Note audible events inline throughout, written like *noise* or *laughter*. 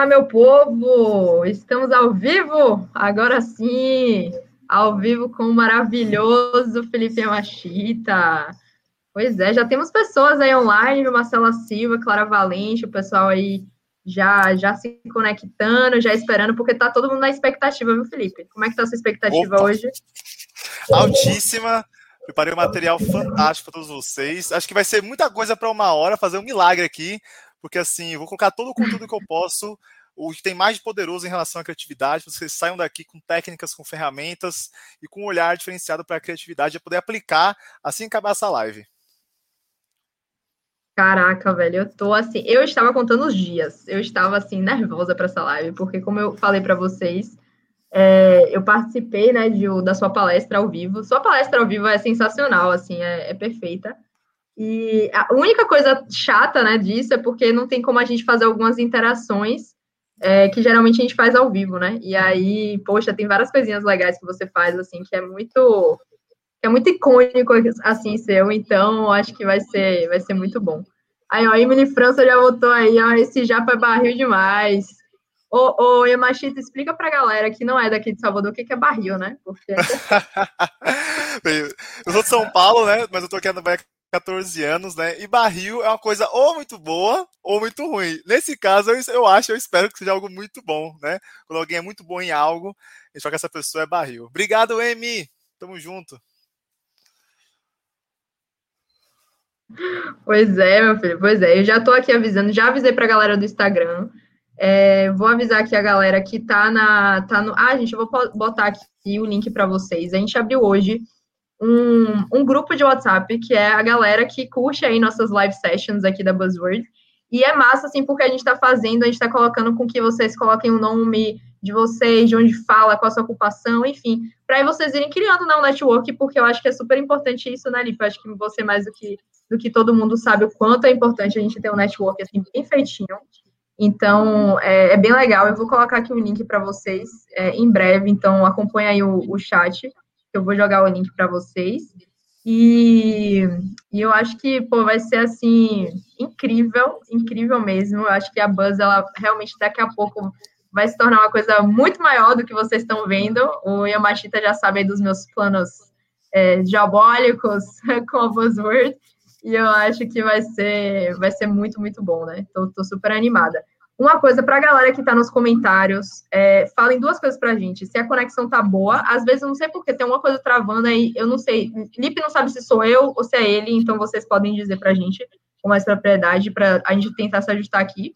Olá, meu povo! Estamos ao vivo, agora sim, ao vivo com o maravilhoso Felipe Machita. Pois é, já temos pessoas aí online, Marcela Silva, Clara Valente, o pessoal aí já já se conectando, já esperando, porque tá todo mundo na expectativa, viu, Felipe? Como é que tá a sua expectativa Opa. hoje? Altíssima. Preparei um material fantástico para todos vocês. Acho que vai ser muita coisa para uma hora, fazer um milagre aqui, porque assim, vou colocar todo o conteúdo que eu posso, o que tem mais de poderoso em relação à criatividade, vocês saiam daqui com técnicas, com ferramentas e com um olhar diferenciado para a criatividade e poder aplicar assim que acabar essa live. Caraca, velho, eu tô assim, eu estava contando os dias, eu estava assim nervosa para essa live, porque como eu falei para vocês, é, eu participei, né, de, da sua palestra ao vivo. Sua palestra ao vivo é sensacional, assim, é, é perfeita. E a única coisa chata, né, disso é porque não tem como a gente fazer algumas interações é, que geralmente a gente faz ao vivo, né? E aí, poxa, tem várias coisinhas legais que você faz, assim, que é muito é muito icônico, assim, seu. Então, acho que vai ser, vai ser muito bom. Aí, ó, Emily França já voltou aí, ó, esse japa é barril demais. Ô, ô Yamashita, explica pra galera que não é daqui de Salvador o que, que é barril, né? Porque... *laughs* eu sou de São Paulo, né? Mas eu tô aqui há 14 anos, né? E barril é uma coisa ou muito boa ou muito ruim. Nesse caso, eu, eu acho, eu espero que seja algo muito bom, né? Quando alguém é muito bom em algo, a gente fala que essa pessoa é barril. Obrigado, Emi. Tamo junto. Pois é, meu filho, pois é. Eu já tô aqui avisando, já avisei pra galera do Instagram é, vou avisar aqui a galera que tá na. Tá no, ah, gente, eu vou botar aqui o link para vocês. A gente abriu hoje um, um grupo de WhatsApp que é a galera que curte aí nossas live sessions aqui da Buzzword. E é massa, assim, porque a gente está fazendo, a gente está colocando com que vocês coloquem o nome de vocês, de onde fala, qual a sua ocupação, enfim, para aí vocês irem criando né, um network, porque eu acho que é super importante isso, né, Lipe? Eu acho que você, mais do que, do que todo mundo, sabe o quanto é importante a gente ter um network, assim, bem feitinho. Então, é, é, bem legal. Eu vou colocar aqui o link para vocês é, em breve. Então, acompanha aí o, o chat. Eu vou jogar o link para vocês. E, e, eu acho que, pô, vai ser, assim, incrível, incrível mesmo. Eu acho que a Buzz, ela realmente daqui a pouco vai se tornar uma coisa muito maior do que vocês estão vendo. O Yamashita já sabe dos meus planos é, diabólicos *laughs* com a Buzzword. E eu acho que vai ser, vai ser muito, muito bom, né? Tô, tô super animada. Uma coisa para a galera que está nos comentários, é, falem duas coisas para a gente. Se a conexão tá boa, às vezes eu não sei porque tem uma coisa travando aí, eu não sei. Lipe não sabe se sou eu ou se é ele, então vocês podem dizer para a gente com mais propriedade para a gente tentar se ajustar aqui.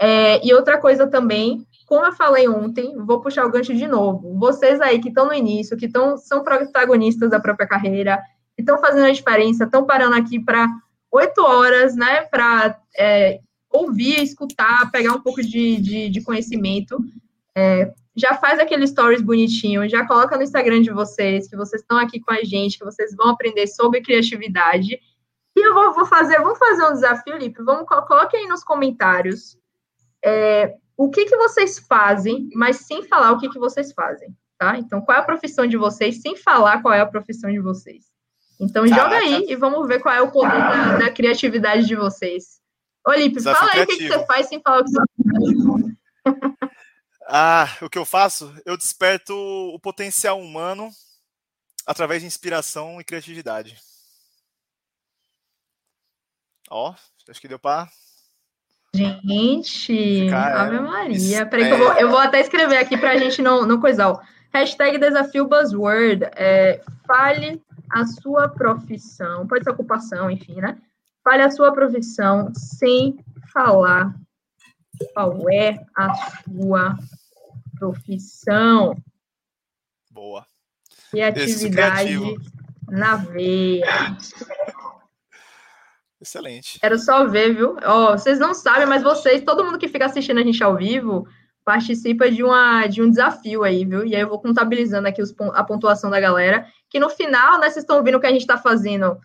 É, e outra coisa também, como eu falei ontem, vou puxar o gancho de novo. Vocês aí que estão no início, que tão, são protagonistas da própria carreira, que estão fazendo a diferença, estão parando aqui para oito horas, né, para é, ouvir, escutar, pegar um pouco de, de, de conhecimento. É, já faz aquele stories bonitinho, já coloca no Instagram de vocês, que vocês estão aqui com a gente, que vocês vão aprender sobre criatividade. E eu vou, vou fazer, vamos fazer um desafio, Lipe, vamos, coloque aí nos comentários é, o que, que vocês fazem, mas sem falar o que, que vocês fazem, tá? Então, qual é a profissão de vocês, sem falar qual é a profissão de vocês. Então, Caraca. joga aí e vamos ver qual é o poder da, da criatividade de vocês. Olipe, fala aí o que, que, você faz sem falar o que você faz. *laughs* Ah, o que eu faço? Eu desperto o potencial humano através de inspiração e criatividade. Ó, acho que deu para. Gente, Cara, Ave Maria. Peraí, é... eu, vou, eu vou até escrever aqui para a gente não, não coisar. Hashtag desafio buzzword. É, fale a sua profissão, pode ser ocupação, enfim, né? Fale a sua profissão sem falar qual é a sua profissão. Boa. Criatividade na veia. Excelente. Quero só ver, viu? Ó, vocês não sabem, mas vocês, todo mundo que fica assistindo a gente ao vivo, participa de, uma, de um desafio aí, viu? E aí eu vou contabilizando aqui os, a pontuação da galera, que no final, né, vocês estão vendo que a gente está fazendo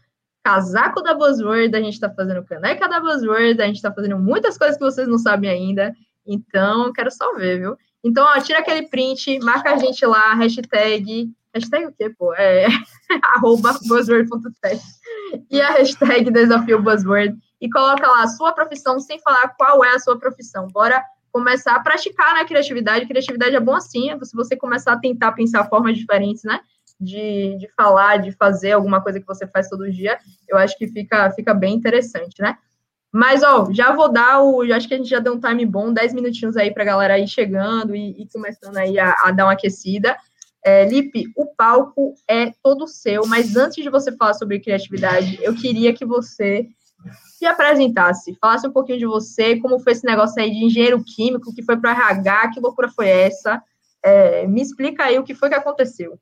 casaco da Buzzword, a gente está fazendo caneca da Buzzword, a gente está fazendo muitas coisas que vocês não sabem ainda. Então, quero só ver, viu? Então, ó, tira aquele print, marca a gente lá, hashtag. Hashtag o quê, pô? É *laughs* arroba buzzword.tech. E a hashtag desafio buzzword. E coloca lá a sua profissão sem falar qual é a sua profissão. Bora começar a praticar na né, criatividade. Criatividade é bom assim, é se você começar a tentar pensar formas diferentes, né? De, de falar, de fazer alguma coisa que você faz todo dia, eu acho que fica, fica bem interessante, né? Mas, ó, já vou dar o. Acho que a gente já deu um time bom, 10 minutinhos aí para a galera ir chegando e, e começando aí a, a, dar uma aquecida. É, Lipe, o palco é todo seu, mas antes de você falar sobre criatividade, eu queria que você se apresentasse, falasse um pouquinho de você, como foi esse negócio aí de engenheiro químico, que foi para RH, que loucura foi essa? É, me explica aí o que foi que aconteceu.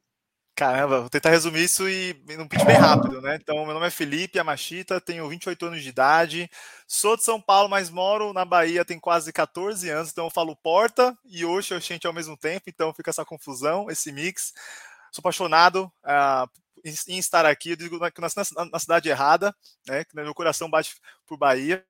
Caramba, vou tentar resumir isso e num pitch bem rápido, né? Então, meu nome é Felipe Amachita, tenho 28 anos de idade, sou de São Paulo, mas moro na Bahia tem quase 14 anos, então eu falo porta e hoje eu ao mesmo tempo, então fica essa confusão, esse mix. Sou apaixonado uh, em estar aqui, eu digo que nasci na, na cidade errada, né? Que meu coração bate por Bahia.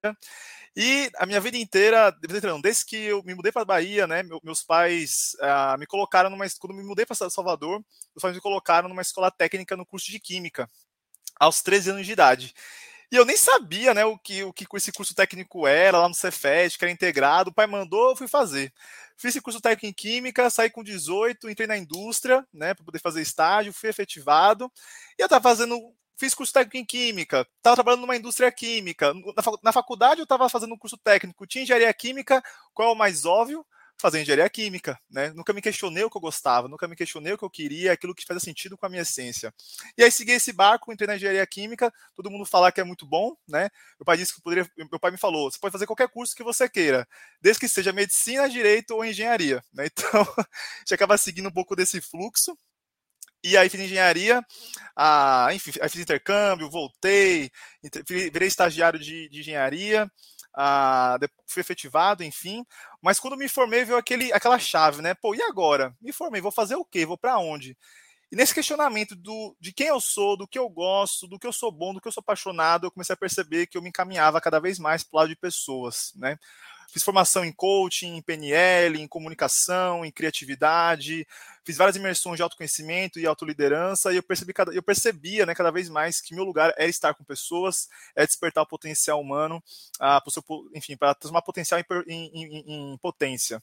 E a minha vida inteira, desde que eu me mudei para Bahia, né, meus pais uh, me colocaram numa quando me mudei para Salvador, meus pais me colocaram numa escola técnica no curso de química aos 13 anos de idade. E eu nem sabia, né, o que o que esse curso técnico era lá no Cefet, que era integrado. O pai mandou, eu fui fazer. Fiz esse curso técnico em química, saí com 18, entrei na indústria, né, para poder fazer estágio, fui efetivado. E eu estava fazendo fiz curso técnico em química, estava trabalhando numa indústria química. Na, faculdade eu estava fazendo um curso técnico, tinha engenharia química, qual é o mais óbvio? Fazer engenharia química, né? Nunca me questionei o que eu gostava, nunca me questionei o que eu queria, aquilo que fazia sentido com a minha essência. E aí segui esse barco, entrei na engenharia química, todo mundo fala que é muito bom, né? Meu pai disse que poderia, meu pai me falou, você pode fazer qualquer curso que você queira, desde que seja medicina, direito ou engenharia, né? *laughs* Então, *laughs* a gente acaba seguindo um pouco desse fluxo, e aí fiz engenharia, ah, enfim, aí fiz intercâmbio, voltei, virei estagiário de, de engenharia, ah, fui efetivado, enfim. Mas quando me formei, veio aquele, aquela chave, né? Pô, e agora? Me formei, vou fazer o quê? Vou para onde? E nesse questionamento do, de quem eu sou, do que eu gosto, do que eu sou bom, do que eu sou apaixonado, eu comecei a perceber que eu me encaminhava cada vez mais para o lado de pessoas, né? Fiz formação em coaching, em PNL, em comunicação, em criatividade, fiz várias imersões de autoconhecimento e autoliderança, e eu percebi eu percebia, né, cada vez mais que meu lugar é estar com pessoas, é despertar o potencial humano, uh, pro seu, enfim, para transformar potencial em, em, em, em potência.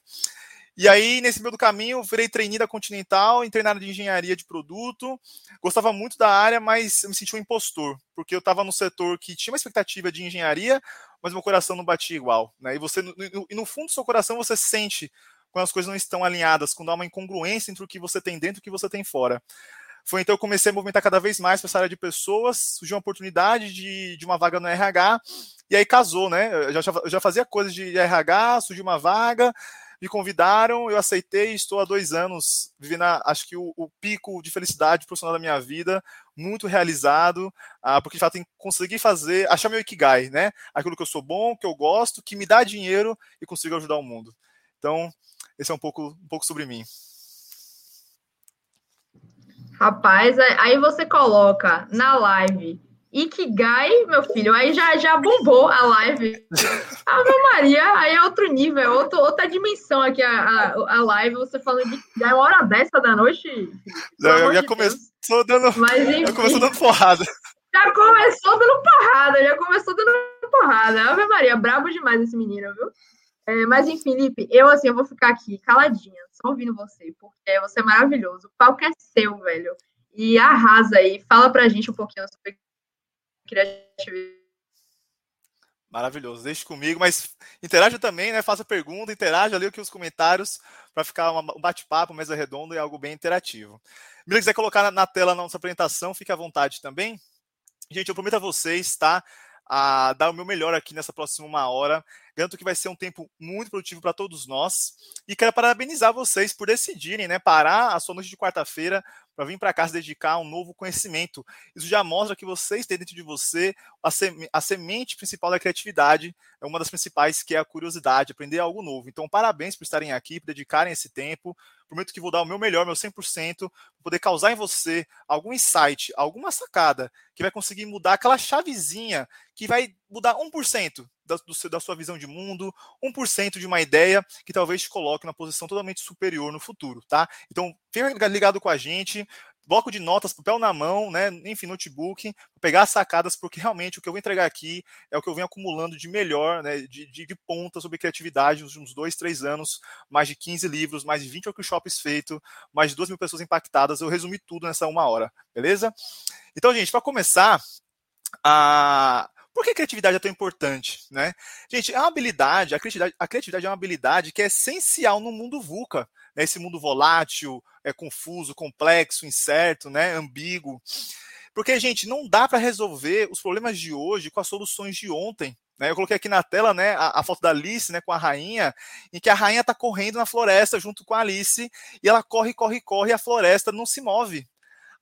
E aí, nesse meio do caminho, virei trainee da Continental, entrei na área de engenharia de produto. Gostava muito da área, mas eu me senti um impostor, porque eu estava no setor que tinha uma expectativa de engenharia, mas meu coração não batia igual. Né? E você, e no fundo do seu coração, você sente quando as coisas não estão alinhadas, quando há uma incongruência entre o que você tem dentro e o que você tem fora. Foi então que eu comecei a movimentar cada vez mais para essa área de pessoas, surgiu uma oportunidade de, de uma vaga no RH, e aí casou, né? Eu já, eu já fazia coisas de RH, surgiu uma vaga, me convidaram, eu aceitei, estou há dois anos vivendo, acho que o, o pico de felicidade profissional da minha vida, muito realizado, ah, porque de fato tem conseguir fazer, achar meu ikigai, né? Aquilo que eu sou bom, que eu gosto, que me dá dinheiro e consigo ajudar o mundo. Então, esse é um pouco, um pouco sobre mim. Rapaz, aí você coloca na live Ikigai, meu filho, aí já, já bombou a live. Ave Maria, aí é outro nível, é outro, outra dimensão aqui a, a, a live. Você falando de Ikigai, é uma hora dessa da noite. Não, já começou dando, Mas, enfim, já começou dando porrada. Já começou dando porrada, já começou dando porrada. Ave Maria, brabo demais esse menino, viu? É, mas enfim, Felipe, eu assim, eu vou ficar aqui caladinha, só ouvindo você, porque você é maravilhoso. O palco é seu, velho. E arrasa aí, fala pra gente um pouquinho sobre criatividade. Maravilhoso, deixe comigo, mas interaja também, né? Faça pergunta, interaja ali aqui os comentários para ficar um bate-papo, mesa redonda e algo bem interativo. Se quiser colocar na tela a nossa apresentação, fique à vontade também. Gente, eu prometo a vocês, tá? A dar o meu melhor aqui nessa próxima uma hora. Garanto que vai ser um tempo muito produtivo para todos nós. E quero parabenizar vocês por decidirem, né? Parar a sua noite de quarta-feira para vir para cá se dedicar um novo conhecimento. Isso já mostra que vocês têm dentro de você a, seme a semente principal da criatividade, é uma das principais, que é a curiosidade, aprender algo novo. Então, parabéns por estarem aqui, por dedicarem esse tempo. Prometo que vou dar o meu melhor, meu 100%, para poder causar em você algum insight, alguma sacada que vai conseguir mudar aquela chavezinha que vai mudar 1% da, do, da sua visão de mundo, 1% de uma ideia que talvez te coloque na posição totalmente superior no futuro, tá? Então, fica ligado com a gente, bloco de notas, papel na mão, né? Enfim, notebook, pegar as sacadas, porque realmente o que eu vou entregar aqui é o que eu venho acumulando de melhor, né? De, de, de ponta sobre criatividade nos últimos dois, três anos, mais de 15 livros, mais de 20 workshops feitos, mais de 2 mil pessoas impactadas. Eu resumi tudo nessa uma hora, beleza? Então, gente, para começar, a por que criatividade é tão importante? Né? Gente, é uma habilidade, a criatividade, a criatividade é uma habilidade que é essencial no mundo VUCA, né? esse mundo volátil, é confuso, complexo, incerto, né? ambíguo. Porque, gente, não dá para resolver os problemas de hoje com as soluções de ontem. Né? Eu coloquei aqui na tela né, a, a, foto da Alice né, com a rainha, em que a rainha está correndo na floresta junto com a Alice, e ela corre, corre, corre, e a floresta não se move.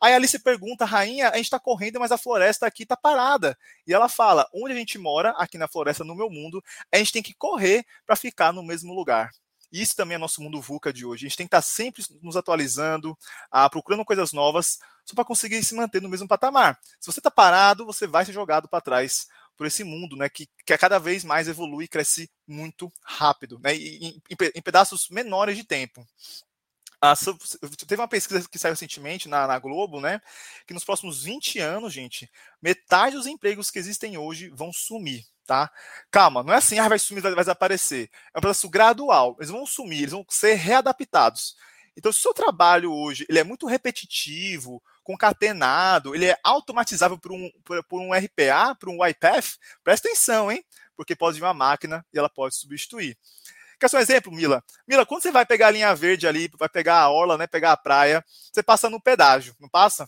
Aí Alice pergunta, rainha, a gente está correndo, mas a floresta aqui está parada. E ela fala, onde a gente mora, aqui na floresta, no meu mundo, a gente tem que correr para ficar no mesmo lugar. Isso também é nosso mundo VUCA de hoje. A gente tem que estar tá sempre nos atualizando, ah, procurando coisas novas, só para conseguir se manter no mesmo patamar. Se você está parado, você vai ser jogado para trás por esse mundo, né, que, que cada vez mais evolui e cresce muito rápido, né, em, em, em pedaços menores de tempo. Ah, teve uma pesquisa que saiu recentemente na, na, Globo, né? Que nos próximos 20 anos, gente, metade dos empregos que existem hoje vão sumir, tá? Calma, não é assim, ah, vai sumir, vai desaparecer. É um processo gradual. Eles vão sumir, eles vão ser readaptados. Então, se o seu trabalho hoje ele é muito repetitivo, concatenado, ele é automatizável por um, por, por um RPA, por um YPath, presta atenção, hein? Porque pode vir uma máquina e ela pode substituir. Quer só um exemplo, Mila? Mila, quando você vai pegar a linha verde ali, vai pegar a orla, né, pegar a praia, você passa no pedágio, não passa?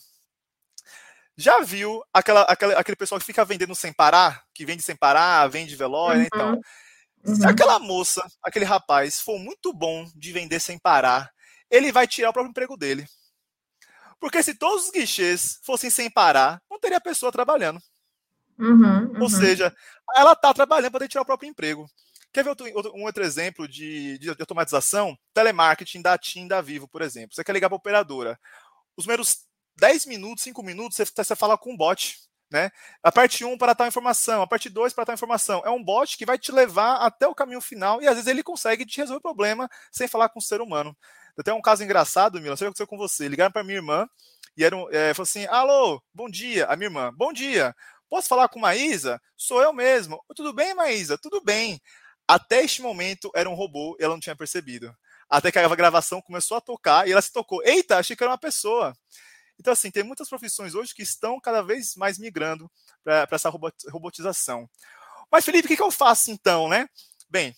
Já viu aquela, aquela, aquele pessoal que fica vendendo sem parar? Que vende sem parar, vende veloz, né? Então, uhum. se aquela moça, aquele rapaz, for muito bom de vender sem parar, ele vai tirar o próprio emprego dele. Porque se todos os guichês fossem sem parar, não teria pessoa trabalhando. Uhum, uhum. Ou seja, ela está trabalhando para tirar o próprio emprego. Quer ver outro, um outro exemplo de, de, automatização? Telemarketing da TIM da Vivo, por exemplo. Você quer ligar para a operadora. Os primeiros 10 minutos, 5 minutos, você, você fala com um bot. Né? A parte 1 para tal informação, a parte 2 para tal informação. É um bot que vai te levar até o caminho final e às vezes ele consegue te resolver o problema sem falar com o ser humano. Até um caso engraçado, Mila, sei o que aconteceu com você. Ligaram para minha irmã e era um, é, falou assim: Alô, bom dia. A minha irmã, bom dia. Posso falar com Maísa? Sou eu mesmo. Tudo bem, Maísa? Tudo bem. Até este momento era um robô e ela não tinha percebido. Até que a gravação começou a tocar e ela se tocou. Eita, achei que era uma pessoa. Então, assim, tem muitas profissões hoje que estão cada vez mais migrando para essa robotização. Mas, Felipe, o que, que eu faço então, né? Bem,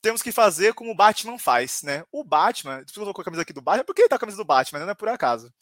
temos que fazer como o Batman faz, né? O Batman, colocou a camisa aqui do Batman, por que ele tá com a camisa do Batman? Não é por acaso.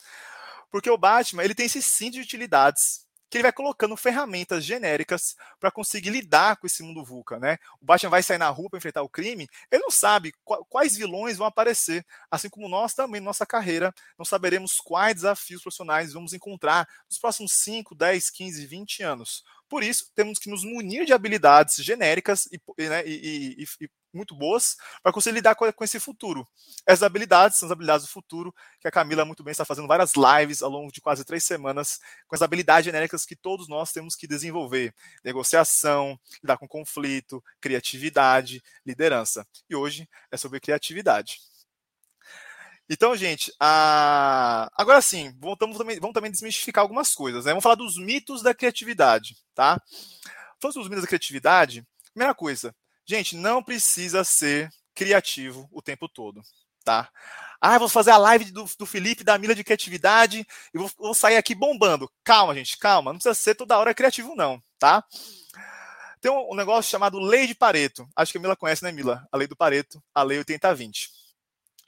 Porque o Batman, ele tem esse cinto de utilidades que ele vai colocando ferramentas genéricas para conseguir lidar com esse mundo VUCA, né? O Batman vai sair na rua para enfrentar o crime, ele não sabe quais vilões vão aparecer, assim como nós também, nossa carreira, não saberemos quais desafios profissionais vamos encontrar nos próximos 5, 10, 15, 20 anos. Por isso, temos que nos munir de habilidades genéricas e, né, e, e, e muito boas para conseguir lidar com, com, esse futuro. Essas habilidades são as habilidades do futuro, que a Camila muito bem está fazendo várias lives ao longo de quase três semanas, com as habilidades genéricas que todos nós temos que desenvolver: negociação, lidar com conflito, criatividade, liderança. E hoje é sobre criatividade. Então, gente, a... agora sim, voltamos também, vamos também desmistificar algumas coisas. Né? Vamos falar dos mitos da criatividade, tá? Falando dos mitos da criatividade, primeira coisa, Gente, não precisa ser criativo o tempo todo, tá? Ah, vou fazer a live do, do Felipe, da Mila de criatividade e vou, vou, sair aqui bombando. Calma, gente, calma. Não precisa ser toda hora criativo, não, tá? Tem um, um negócio chamado Lei de Pareto. Acho que a Mila conhece, né, Mila? A Lei do Pareto, a Lei 80-20.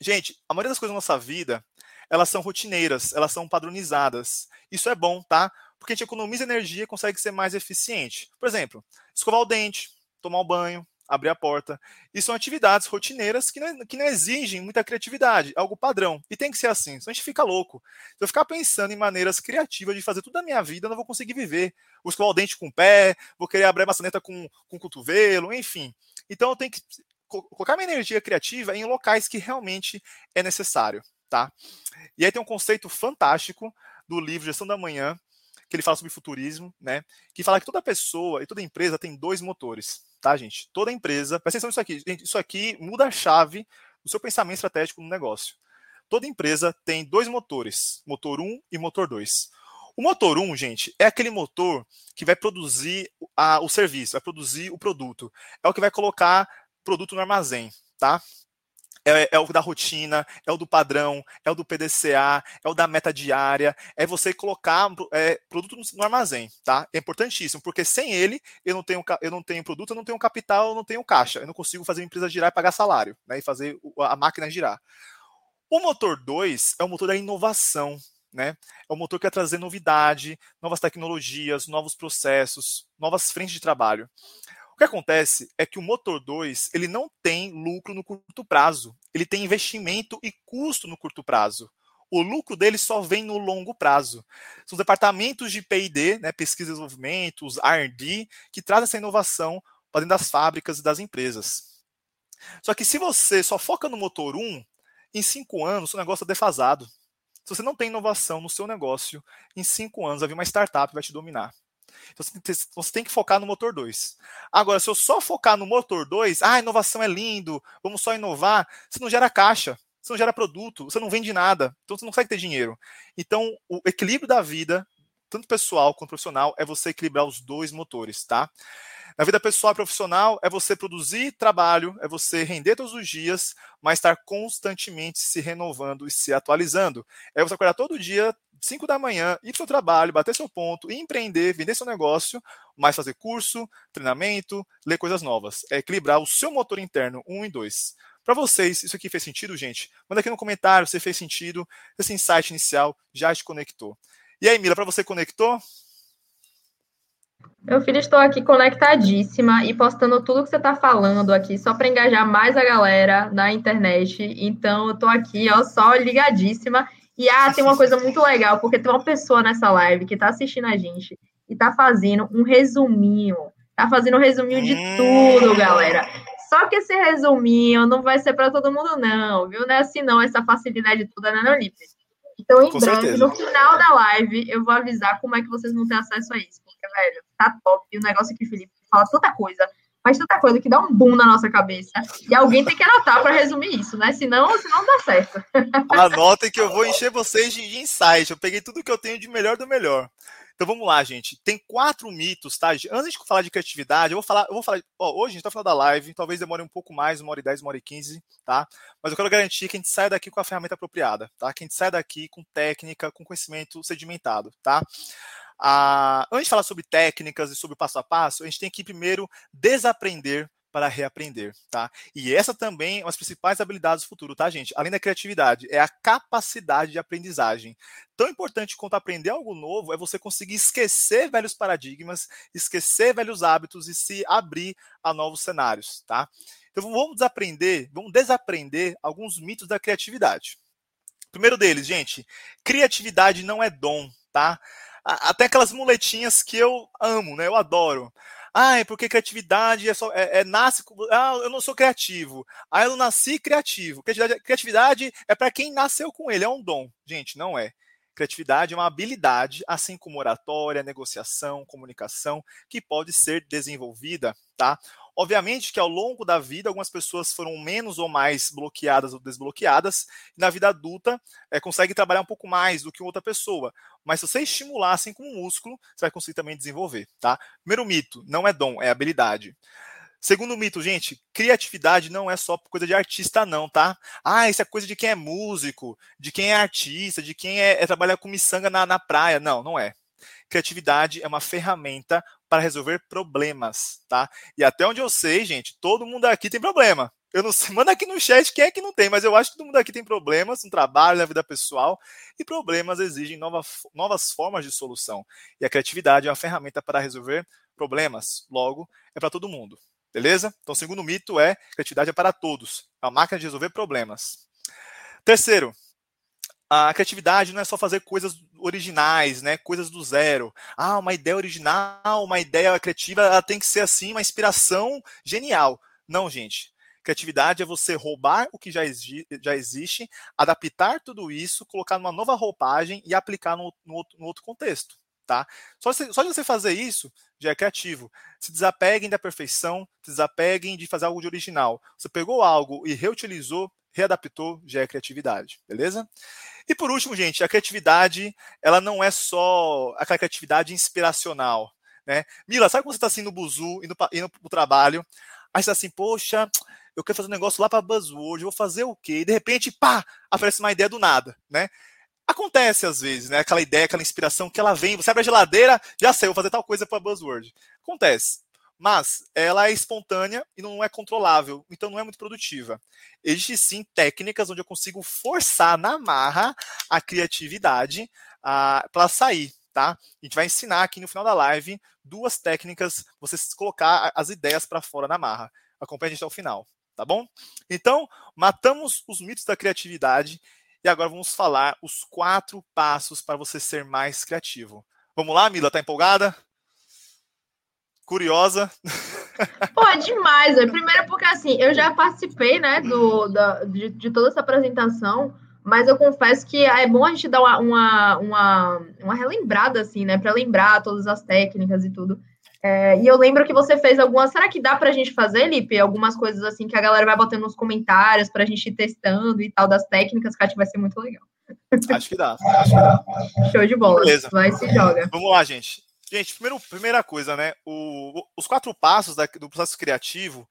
Gente, a maioria das coisas da nossa vida, elas são rotineiras, elas são padronizadas. Isso é bom, tá? Porque a gente economiza energia e consegue ser mais eficiente. Por exemplo, escovar o dente, tomar um banho, abrir a porta. E são atividades rotineiras que não, que não exigem muita criatividade, algo padrão. E tem que ser assim, senão a gente fica louco. Se eu ficar pensando em maneiras criativas de fazer tudo na minha vida, eu não vou conseguir viver. Vou escovar o dente com o pé, vou querer abrir a maçaneta com, com o cotovelo, enfim. Então eu tenho que colocar minha energia criativa em locais que realmente é necessário, tá? E aí tem um conceito fantástico do livro Gestão da Manhã, que ele fala sobre futurismo, né? Que fala que toda pessoa e toda empresa tem dois motores tá, gente? Toda empresa, presta atenção nisso aqui, gente, isso aqui muda a chave do seu pensamento estratégico no negócio. toda empresa tem dois motores, motor 1 e motor 2. O motor 1, gente, é aquele motor que vai produzir a, o serviço, vai produzir o produto. É o que vai colocar produto no armazém, tá? É, é, o da rotina, é o do padrão, é o do PDCA, é o da meta diária, é você colocar é, produto no, armazém, tá? É importantíssimo, porque sem ele eu não tenho, eu não tenho produto, eu não tenho capital, eu não tenho caixa, eu não consigo fazer a empresa girar e pagar salário, né? E fazer a máquina girar. O motor 2 é o motor da inovação, né? É o motor que vai trazer novidade, novas tecnologias, novos processos, novas frentes de trabalho. O que acontece é que o motor 2 ele não tem lucro no curto prazo, ele tem investimento e custo no curto prazo. O lucro dele só vem no longo prazo. São os departamentos de P&D, né, pesquisa e desenvolvimento, os R&D, que trazem essa inovação para dentro das fábricas e das empresas. Só que se você só foca no motor 1, em cinco anos o negócio é defasado. Se você não tem inovação no seu negócio, em cinco anos vai vir uma startup que vai te dominar. Então você tem que focar no motor 2. Agora, se eu só focar no motor 2, ah, inovação é lindo, vamos só inovar, você não gera caixa, você não gera produto, você não vende nada, então você não consegue ter dinheiro. Então, o equilíbrio da vida, tanto pessoal quanto profissional, é você equilibrar os dois motores, tá? Na vida pessoal e profissional, é você produzir trabalho, é você render todos os dias, mas estar constantemente se renovando e se atualizando. É você acordar todo dia, 5 da manhã, ir para o seu trabalho, bater seu ponto, empreender, vender seu negócio, mas fazer curso, treinamento, ler coisas novas. É equilibrar o seu motor interno, um e dois. Para vocês, isso aqui fez sentido, gente? Manda aqui no comentário se fez sentido, esse insight inicial já te conectou. E aí, Mila, para você conectou? Meu filho, estou aqui conectadíssima e postando tudo que você está falando aqui, só para engajar mais a galera na internet. Então, eu estou aqui, ó, só ligadíssima. E ah, tem uma coisa muito legal, porque tem uma pessoa nessa live que está assistindo a gente e está fazendo um resuminho. Tá fazendo um resuminho de tudo, galera. Só que esse resuminho não vai ser para todo mundo, não, viu? Não é assim, não, essa facilidade toda na Nanolipe. Então, em Com breve, certeza. no final da live, eu vou avisar como é que vocês vão ter acesso a isso. Porque, velho, tá top. E o negócio que o Felipe fala tanta coisa, faz tanta coisa que dá um boom na nossa cabeça. E alguém tem que anotar para resumir isso, né? Senão, senão não dá certo. *laughs* Anotem que eu vou encher vocês de insight. Eu peguei tudo que eu tenho de melhor do melhor. Então vamos lá, gente. Tem quatro mitos, tá? Antes de falar de criatividade, eu vou falar, eu vou falar. Ó, hoje a gente tá falando da live, talvez demore um pouco mais, uma hora e dez, uma hora e quinze, tá? Mas eu quero garantir que a gente saia daqui com a ferramenta apropriada, tá? Que a gente saia daqui com técnica, com conhecimento sedimentado, tá? Ah, antes de falar sobre técnicas e sobre passo a passo, a gente tem que primeiro desaprender para reaprender, tá? E essa também é uma das principais habilidades do futuro, tá, gente? Além da criatividade, é a capacidade de aprendizagem. Tão importante quanto aprender algo novo é você conseguir esquecer velhos paradigmas, esquecer velhos hábitos e se abrir a novos cenários, tá? Então vamos desaprender, vamos desaprender alguns mitos da criatividade. Primeiro deles, gente, criatividade não é dom, tá? Até aquelas muletinhas que eu amo, né? Eu adoro. Ah, é porque criatividade é só é, é nasce. Ah, eu não sou criativo. Ah, eu nasci criativo. Criatividade, criatividade é para quem nasceu com ele, é um dom. Gente, não é. Criatividade é uma habilidade, assim como oratória, negociação, comunicação, que pode ser desenvolvida, tá? Obviamente que ao longo da vida, algumas pessoas foram menos ou mais bloqueadas ou desbloqueadas, e na vida adulta é, consegue trabalhar um pouco mais do que outra pessoa. Mas se você estimular assim como um músculo, você vai conseguir também desenvolver, tá? Primeiro mito, não é dom, é habilidade. Segundo mito, gente, criatividade não é só coisa de artista, não, tá? Ah, isso é coisa de quem é músico, de quem é artista, de quem é, é trabalhar com miçanga na, na praia. Não, não é. Criatividade é uma ferramenta para resolver problemas, tá? E até onde eu sei, gente, todo mundo aqui tem problema. Eu não *laughs* sei, manda aqui no chat quem é que não tem, mas eu acho que todo mundo aqui tem problemas no trabalho, na vida pessoal, e problemas exigem nova, novas formas de solução. E a criatividade é uma ferramenta para resolver problemas. Logo, é para todo mundo. Beleza? Então, o segundo mito é criatividade é para todos. É uma máquina de resolver problemas. Terceiro, a criatividade não é só fazer coisas originais, né? Coisas do zero. Ah, uma ideia original, uma ideia criativa, ela tem que ser assim, uma inspiração genial. Não, gente. Criatividade é você roubar o que já, exi já existe, adaptar tudo isso, colocar numa nova roupagem e aplicar no, no, outro, no outro contexto. Tá? Só, só de você fazer isso já é criativo. Se desapeguem da perfeição, se desapeguem de fazer algo de original. Você pegou algo e reutilizou, readaptou, já é criatividade, beleza? E por último, gente, a criatividade, ela não é só aquela criatividade inspiracional, né? Mila, sabe quando você está assim no buzu, indo, indo pro trabalho, aí você tá assim, poxa, eu quero fazer um negócio lá para Buzzword, vou fazer o quê? E de repente, pá, aparece uma ideia do nada, né? Acontece às vezes, né? Aquela ideia, aquela inspiração que ela vem, você abre a geladeira, já sei, vou fazer tal coisa para Buzzword. Acontece. Mas ela é espontânea e não é controlável, então não é muito produtiva. Existem sim técnicas onde eu consigo forçar na marra a criatividade para sair, tá? A gente vai ensinar aqui no final da live duas técnicas, você colocar as ideias para fora na marra. Acompanhe a gente até o final tá bom? Então, matamos os mitos da criatividade e agora vamos falar os quatro passos para você ser mais criativo. Vamos lá, Mila, tá empolgada? Curiosa? Pô, é demais. Né? Primeiro porque, assim, eu já participei, né, do, da, de, de toda essa apresentação, mas eu confesso que é bom a gente dar uma, uma, uma, uma relembrada, assim, né, para lembrar todas as técnicas e tudo. É, e eu lembro que você fez algumas. Será que dá para a gente fazer, Lipe? Algumas coisas assim que a galera vai botando nos comentários para a gente ir testando e tal das técnicas, que acho que vai ser muito legal. Acho que dá. Acho que dá. Show de bola. Beleza. Vai se joga. Vamos lá, gente. Gente, primeiro, primeira coisa, né? O, os quatro passos da, do processo criativo,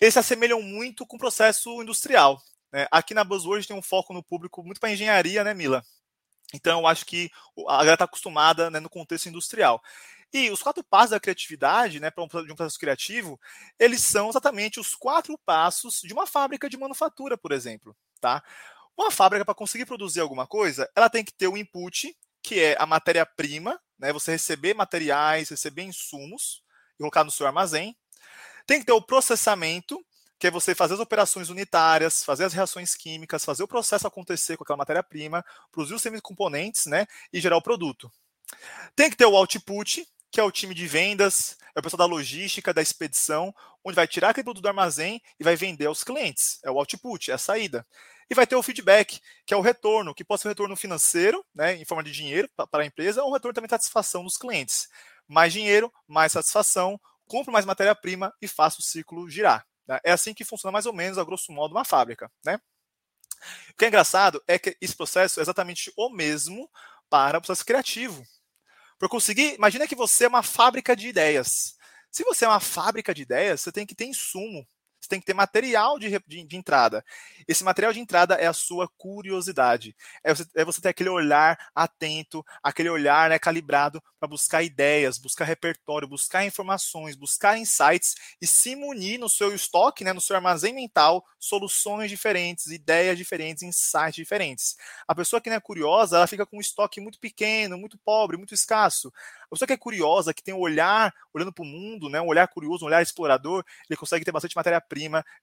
eles se assemelham muito com o processo industrial. Né? Aqui na Buzzword tem um foco no público muito para engenharia, né, Mila? Então, eu acho que a galera está acostumada né, no contexto industrial. E os quatro passos da criatividade, né, para um, de um processo criativo, eles são exatamente os quatro passos de uma fábrica de manufatura, por exemplo. Tá? Uma fábrica, para conseguir produzir alguma coisa, ela tem que ter o input, que é a matéria-prima, né, você receber materiais, receber insumos e colocar no seu armazém. Tem que ter o processamento, que é você fazer as operações unitárias, fazer as reações químicas, fazer o processo acontecer com aquela matéria-prima, produzir os semicomponentes né, e gerar o produto. Tem que ter o output, que é o time de vendas, é o pessoal da logística, da expedição, onde vai tirar aquele produto do armazém e vai vender aos clientes. É o output, é a saída. E vai ter o feedback, que é o retorno, que pode ser um retorno financeiro, né, em forma de dinheiro para a empresa, ou um retorno também de satisfação dos clientes. Mais dinheiro, mais satisfação, compro mais matéria-prima e faço o ciclo girar. Né? É assim que funciona mais ou menos, a grosso modo, uma fábrica. Né? O que é engraçado é que esse processo é exatamente o mesmo para o processo criativo. Para conseguir, imagina que você é uma fábrica de ideias. Se você é uma fábrica de ideias, você tem que ter insumo, você tem que ter material de, de, de, entrada. Esse material de entrada é a sua curiosidade. É você, é você ter aquele olhar atento, aquele olhar né, calibrado para buscar ideias, buscar repertório, buscar informações, buscar insights e se munir no seu estoque, né, no seu armazém mental, soluções diferentes, ideias diferentes, insights diferentes. A pessoa que não é curiosa, ela fica com um estoque muito pequeno, muito pobre, muito escasso. A pessoa que é curiosa, que tem um olhar olhando para o mundo, né, um olhar curioso, um olhar explorador, ele consegue ter bastante matéria-prima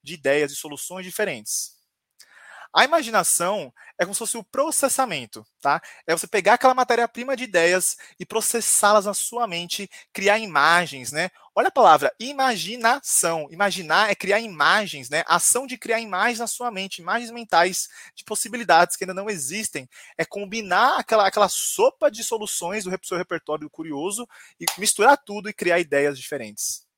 de ideias e soluções diferentes. A imaginação é como se fosse o processamento, tá? É você pegar aquela matéria-prima de ideias e processá-las na sua mente, criar imagens, né? Olha a palavra imaginação. Imaginar é criar imagens, né? Ação de criar imagens na sua mente, imagens mentais de possibilidades que ainda não existem. É combinar aquela, aquela sopa de soluções do seu repertório curioso e misturar tudo e criar ideias diferentes.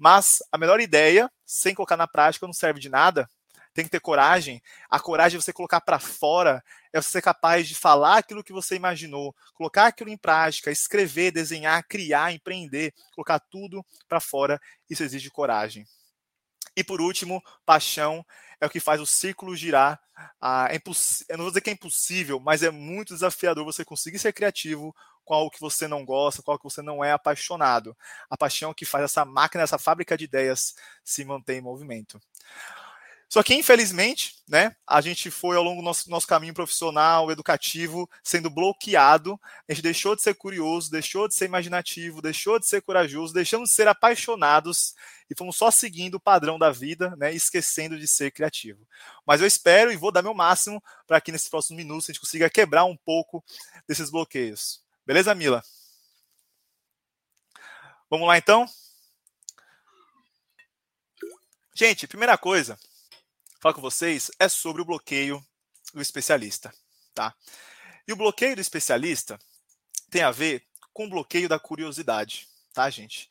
Mas a melhor ideia, sem colocar na prática, não serve de nada, tem que ter coragem. A coragem de você colocar para fora é você ser capaz de falar aquilo que você imaginou, colocar aquilo em prática, escrever, desenhar, criar, empreender, colocar tudo para fora. Isso exige coragem. E por último, paixão é o que faz o círculo girar. Ah, é eu não vou dizer que é impossível, mas é muito desafiador você conseguir ser criativo algo que você não gosta, algo que você não é apaixonado. A paixão é que faz essa máquina, essa fábrica de ideias se manter em movimento. Só que, infelizmente, né, a gente foi ao longo do nosso, nosso caminho profissional, educativo, sendo bloqueado. A gente deixou de ser curioso, deixou de ser imaginativo, deixou de ser corajoso, deixamos de ser apaixonados e fomos só seguindo o padrão da vida, né, esquecendo de ser criativo. Mas eu espero e vou dar meu máximo para que nesses próximos minutos a gente consiga quebrar um pouco desses bloqueios. Beleza, Mila? Vamos lá então? Gente, primeira coisa, falar com vocês é sobre o bloqueio do especialista, tá? E o bloqueio do especialista tem a ver com o bloqueio da curiosidade, tá, gente?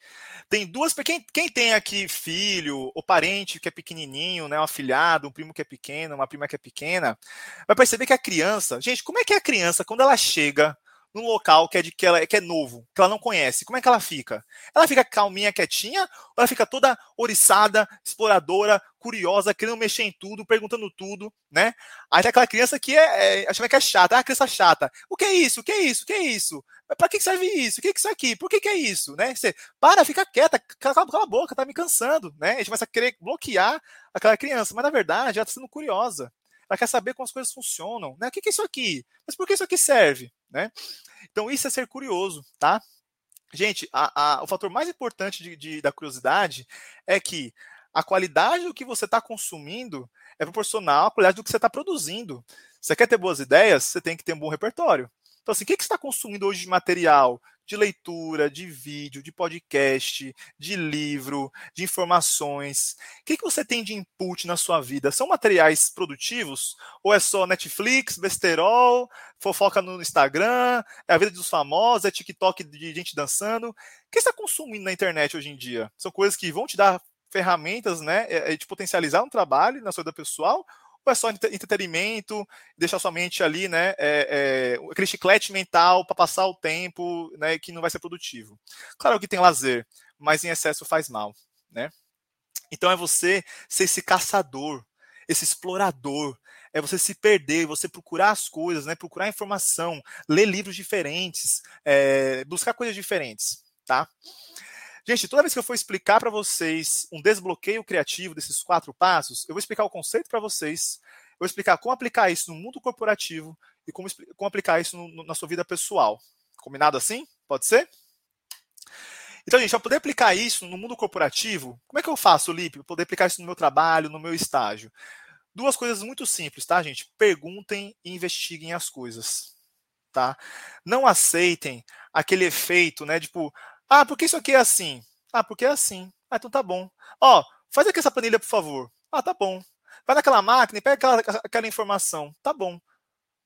Tem duas. Quem, quem tem aqui filho ou parente que é pequenininho, né? Um afilhado, um primo que é pequeno, uma prima que é pequena, vai perceber que a criança. Gente, como é que é a criança, quando ela chega num local que é de que ela que é novo, que ela não conhece, como é que ela fica? Ela fica calminha, quietinha, ou ela fica toda oriçada, exploradora, curiosa, querendo mexer em tudo, perguntando tudo, né? Aí tem aquela criança que é, é que é chata, é uma criança chata. O que é isso? O que é isso? O que é isso? Para que serve isso? O que é isso aqui? Por que, que é isso? Né? Você para, fica quieta, cala, cala a boca, tá me cansando, né? A gente começa a querer bloquear aquela criança, mas na verdade ela está sendo curiosa. Ela quer saber como as coisas funcionam, né? O que é isso aqui? Mas por que isso aqui serve, né? Então isso é ser curioso, tá? Gente, a, a, o fator mais importante de, de, da curiosidade é que a qualidade do que você está consumindo é proporcional à qualidade do que você está produzindo. Você quer ter boas ideias, você tem que ter um bom repertório. Então, assim, o que, você está consumindo hoje de material? De leitura, de vídeo, de podcast, de livro, de informações. O que, você tem de input na sua vida? São materiais produtivos? Ou é só Netflix, besterol, fofoca no Instagram, é a vida dos famosos, é TikTok de gente dançando? O que você está consumindo na internet hoje em dia? São coisas que vão te dar ferramentas né, é, é de potencializar um trabalho na sua vida pessoal é só entretenimento, deixar sua mente ali, né, é, é, aquele chiclete mental para passar o tempo, né, que não vai ser produtivo. Claro que tem lazer, mas em excesso faz mal, né? Então é você ser esse caçador, esse explorador, é você se perder, você procurar as coisas, né, procurar informação, ler livros diferentes, é, buscar coisas diferentes, tá? Gente, toda vez que eu for explicar para vocês um desbloqueio criativo desses quatro passos, eu vou explicar o conceito para vocês, eu vou explicar como aplicar isso no mundo corporativo e como, como aplicar isso no, na sua vida pessoal. Combinado assim? Pode ser? Então, gente, para poder aplicar isso no mundo corporativo, como é que eu faço, Lipe, para poder aplicar isso no meu trabalho, no meu estágio? Duas coisas muito simples, tá, gente? Perguntem e investiguem as coisas, tá? Não aceitem aquele efeito, né, tipo, ah, por que isso aqui é assim? Ah, porque é assim. Ah, então tá bom. Ó, faz aqui essa planilha, por favor. Ah, tá bom. Vai naquela máquina e pega aquela, aquela informação. Tá bom.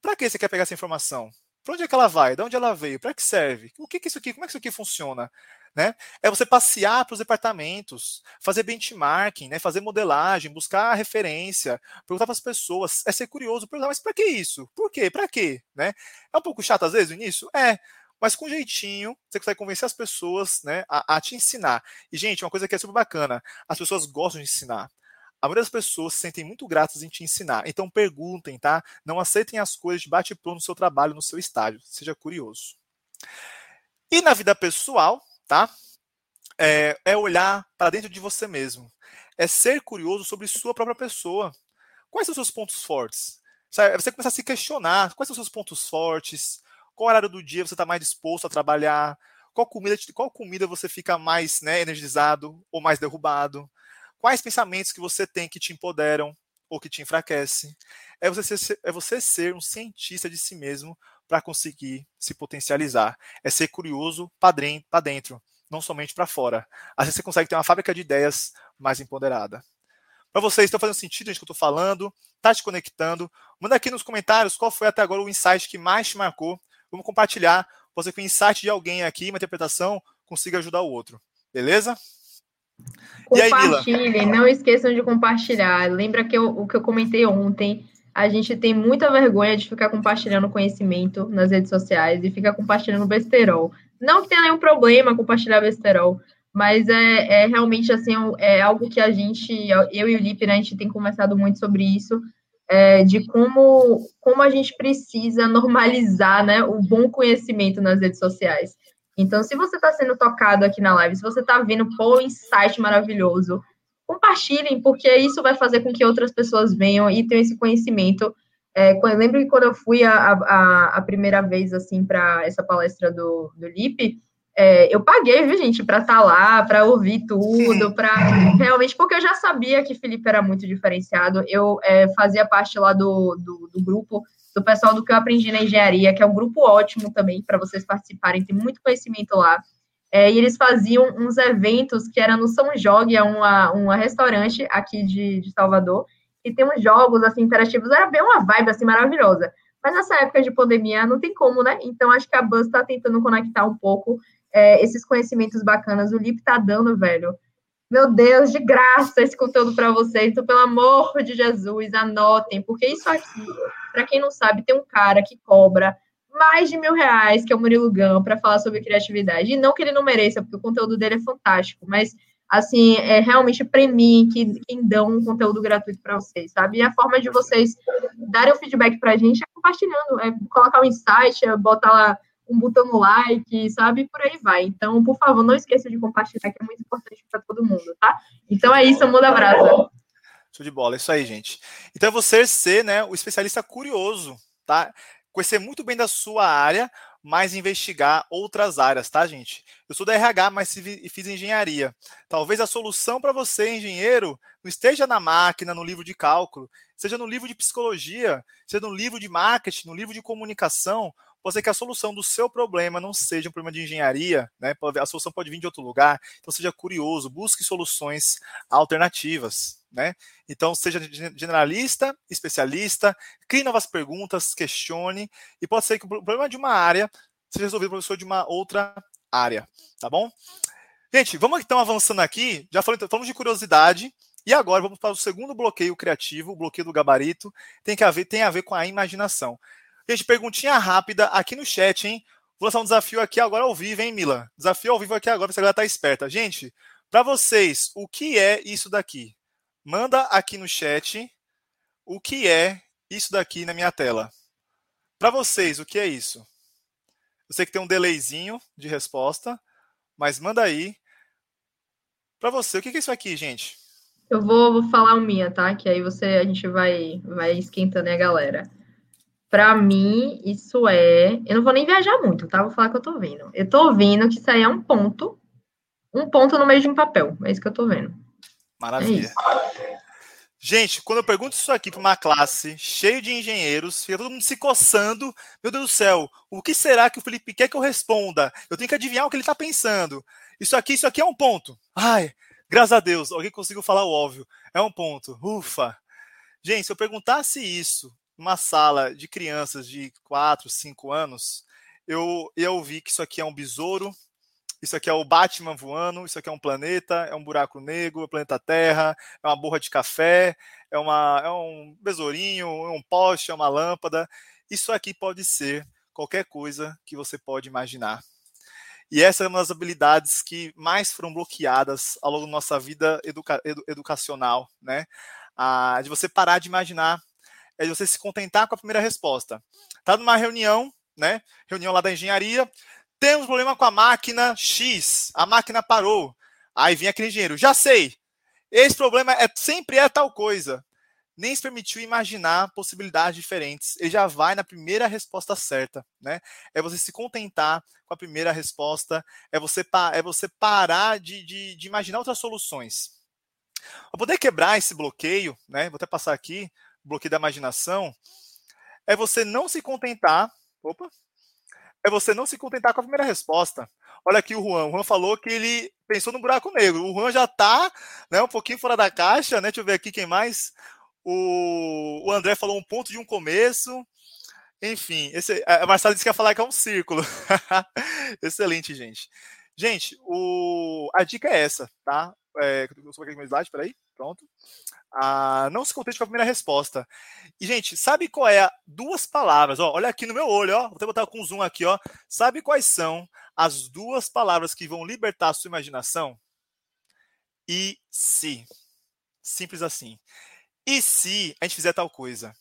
Para que você quer pegar essa informação? Para onde é que ela vai? De onde ela veio? Para que serve? O que, que isso aqui? Como é que isso aqui funciona? Né? É você passear para os departamentos, fazer benchmarking, né? fazer modelagem, buscar referência, perguntar para as pessoas, é ser curioso, perguntar, mas para que isso? Por quê? Para quê? Né? É um pouco chato às vezes o início? É, mas com jeitinho, você consegue convencer as pessoas né, a, a, te ensinar. E, gente, uma coisa que é super bacana: as pessoas gostam de ensinar. A maioria das pessoas se sentem muito gratas em te ensinar. Então, perguntem, tá? Não aceitem as coisas de bate-pronto no seu trabalho, no seu estágio. Seja curioso. E na vida pessoal, tá? É, é olhar para dentro de você mesmo. É ser curioso sobre sua própria pessoa. Quais são os seus pontos fortes? É você começar a se questionar. Quais são os seus pontos fortes? Qual horário do dia você está mais disposto a trabalhar? Qual comida, qual comida você fica mais né, energizado ou mais derrubado? Quais pensamentos que você tem que te empoderam ou que te enfraquecem? É você ser, é você ser um cientista de si mesmo para conseguir se potencializar. É ser curioso para dentro, não somente para fora. Vezes você consegue ter uma fábrica de ideias mais empoderada. Para vocês, está fazendo sentido isso que eu estou falando? Está te conectando? Manda aqui nos comentários qual foi até agora o insight que mais te marcou Vamos compartilhar. Pode ser que o insight de alguém aqui, uma interpretação, consiga ajudar o outro. Beleza? Compartilhem, não esqueçam de compartilhar. Lembra que eu, o que eu comentei ontem, a gente tem muita vergonha de ficar compartilhando conhecimento nas redes sociais e ficar compartilhando besterol. Não que tenha nenhum problema compartilhar besterol, mas é, é realmente assim, é algo que a gente, eu e o Lipe, né, a gente tem conversado muito sobre isso, é, de como, como a gente precisa normalizar né, o bom conhecimento nas redes sociais. Então, se você está sendo tocado aqui na live, se você está vendo, pô, insight maravilhoso, compartilhem, porque isso vai fazer com que outras pessoas venham e tenham esse conhecimento. É, lembro que quando eu fui a, a, a primeira vez, assim, para essa palestra do, do LIP, é, eu paguei, viu, gente, para estar tá lá, para ouvir tudo, para realmente, porque eu já sabia que Felipe era muito diferenciado. Eu é, fazia parte lá do, do, do, grupo do pessoal do que eu aprendi na engenharia, que é um grupo ótimo também para vocês participarem, tem muito conhecimento lá. É, e eles faziam uns eventos que era no São Jogue, é uma, uma restaurante aqui de, de Salvador, e tem uns jogos assim interativos, era bem uma vibe assim maravilhosa. Mas nessa época de pandemia não tem como, né? Então acho que a Buzz está tentando conectar um pouco é, esses conhecimentos bacanas. O Lip tá dando, velho. Meu Deus, de graça esse conteúdo para vocês. Então, pelo amor de Jesus, anotem, porque isso aqui, para quem não sabe, tem um cara que cobra mais de mil reais, que é o Murilo Gão, para falar sobre criatividade. E não que ele não mereça, porque o conteúdo dele é fantástico, mas assim, é realmente premiem que quem dão um conteúdo gratuito para vocês, sabe? E a forma de vocês darem o feedback para a gente é compartilhando, é colocar um insight, é botar lá um botão no like, sabe? Por aí vai. Então, por favor, não esqueça de compartilhar, que é muito importante para todo mundo, tá? Então é isso, muda a brasa. Show de bola, é isso aí, gente. Então é você ser, né, o especialista curioso, tá? Conhecer muito bem da sua área, mas investigar outras áreas, tá, gente? Eu sou da RH, mas fiz engenharia. Talvez a solução para você, engenheiro, não esteja na máquina, no livro de cálculo, seja no livro de psicologia, seja no livro de marketing, no livro de comunicação, pode ser que a solução do seu problema não seja um problema de engenharia, né? A solução pode vir de outro lugar. Então seja curioso, busque soluções alternativas, né? Então seja generalista, especialista, crie novas perguntas, questione e pode ser que o problema de uma área seja resolvido por professor de uma outra área, tá bom? Gente, vamos então avançando aqui. Já falamos de curiosidade. E agora vamos para o segundo bloqueio criativo, o bloqueio do gabarito, tem, que haver, tem a ver com a imaginação. Gente, perguntinha rápida aqui no chat, hein? Vou lançar um desafio aqui agora ao vivo, hein, Mila? Desafio ao vivo aqui agora, pra a galera tá esperta. Gente, para vocês, o que é isso daqui? Manda aqui no chat o que é isso daqui na minha tela. Para vocês, o que é isso? Eu sei que tem um delayzinho de resposta, mas manda aí. Para você, o que é isso aqui, gente? Eu vou, vou falar o minha, tá? Que aí você a gente vai vai esquentando a galera. Para mim, isso é. Eu não vou nem viajar muito, tá? Vou falar que eu tô vendo. Eu tô vendo que isso aí é um ponto. Um ponto no meio de um papel. É isso que eu tô vendo. Maravilha. É Gente, quando eu pergunto isso aqui para uma classe cheia de engenheiros, fica todo mundo se coçando. Meu Deus do céu, o que será que o Felipe quer que eu responda? Eu tenho que adivinhar o que ele está pensando. Isso aqui, isso aqui é um ponto. Ai, graças a Deus, alguém conseguiu falar o óbvio. É um ponto. Ufa. Gente, se eu perguntasse isso uma sala de crianças de 4, 5 anos, eu, eu vi que isso aqui é um besouro, isso aqui é o Batman voando, isso aqui é um planeta, é um buraco negro, é o planeta Terra, é uma borra de café, é, uma, é um besourinho, é um poste, é uma lâmpada. Isso aqui pode ser qualquer coisa que você pode imaginar. E essa é uma das habilidades que mais foram bloqueadas ao longo da nossa vida educa edu educacional, né? Ah, de você parar de imaginar é você se contentar com a primeira resposta. Está numa reunião, né? Reunião lá da engenharia. Temos problema com a máquina X. A máquina parou. Aí vem aquele engenheiro. Já sei. Esse problema é sempre é tal coisa. Nem se permitiu imaginar possibilidades diferentes. Ele já vai na primeira resposta certa, né? É você se contentar com a primeira resposta. É você, é você parar de, de, de imaginar outras soluções. Para poder quebrar esse bloqueio, né? Vou até passar aqui bloqueio da imaginação, é você não se contentar. Opa! É você não se contentar com a primeira resposta. Olha aqui o Juan. O Juan falou que ele pensou no buraco negro. O Juan já está né, um pouquinho fora da caixa, né? Deixa eu ver aqui quem mais. O, o André falou um ponto de um começo. Enfim, esse, a Marcela disse que ia falar que é um círculo. *laughs* Excelente, gente. Gente, o, a dica é essa, tá? É, eu aqui no slide, peraí. Pronto. Ah, não se contente com a primeira resposta. E, gente, sabe qual é a, duas palavras? Ó, olha aqui no meu olho, ó. Vou até botar com zoom aqui, ó. Sabe quais são as duas palavras que vão libertar a sua imaginação? E se. Simples assim. E se a gente fizer tal coisa?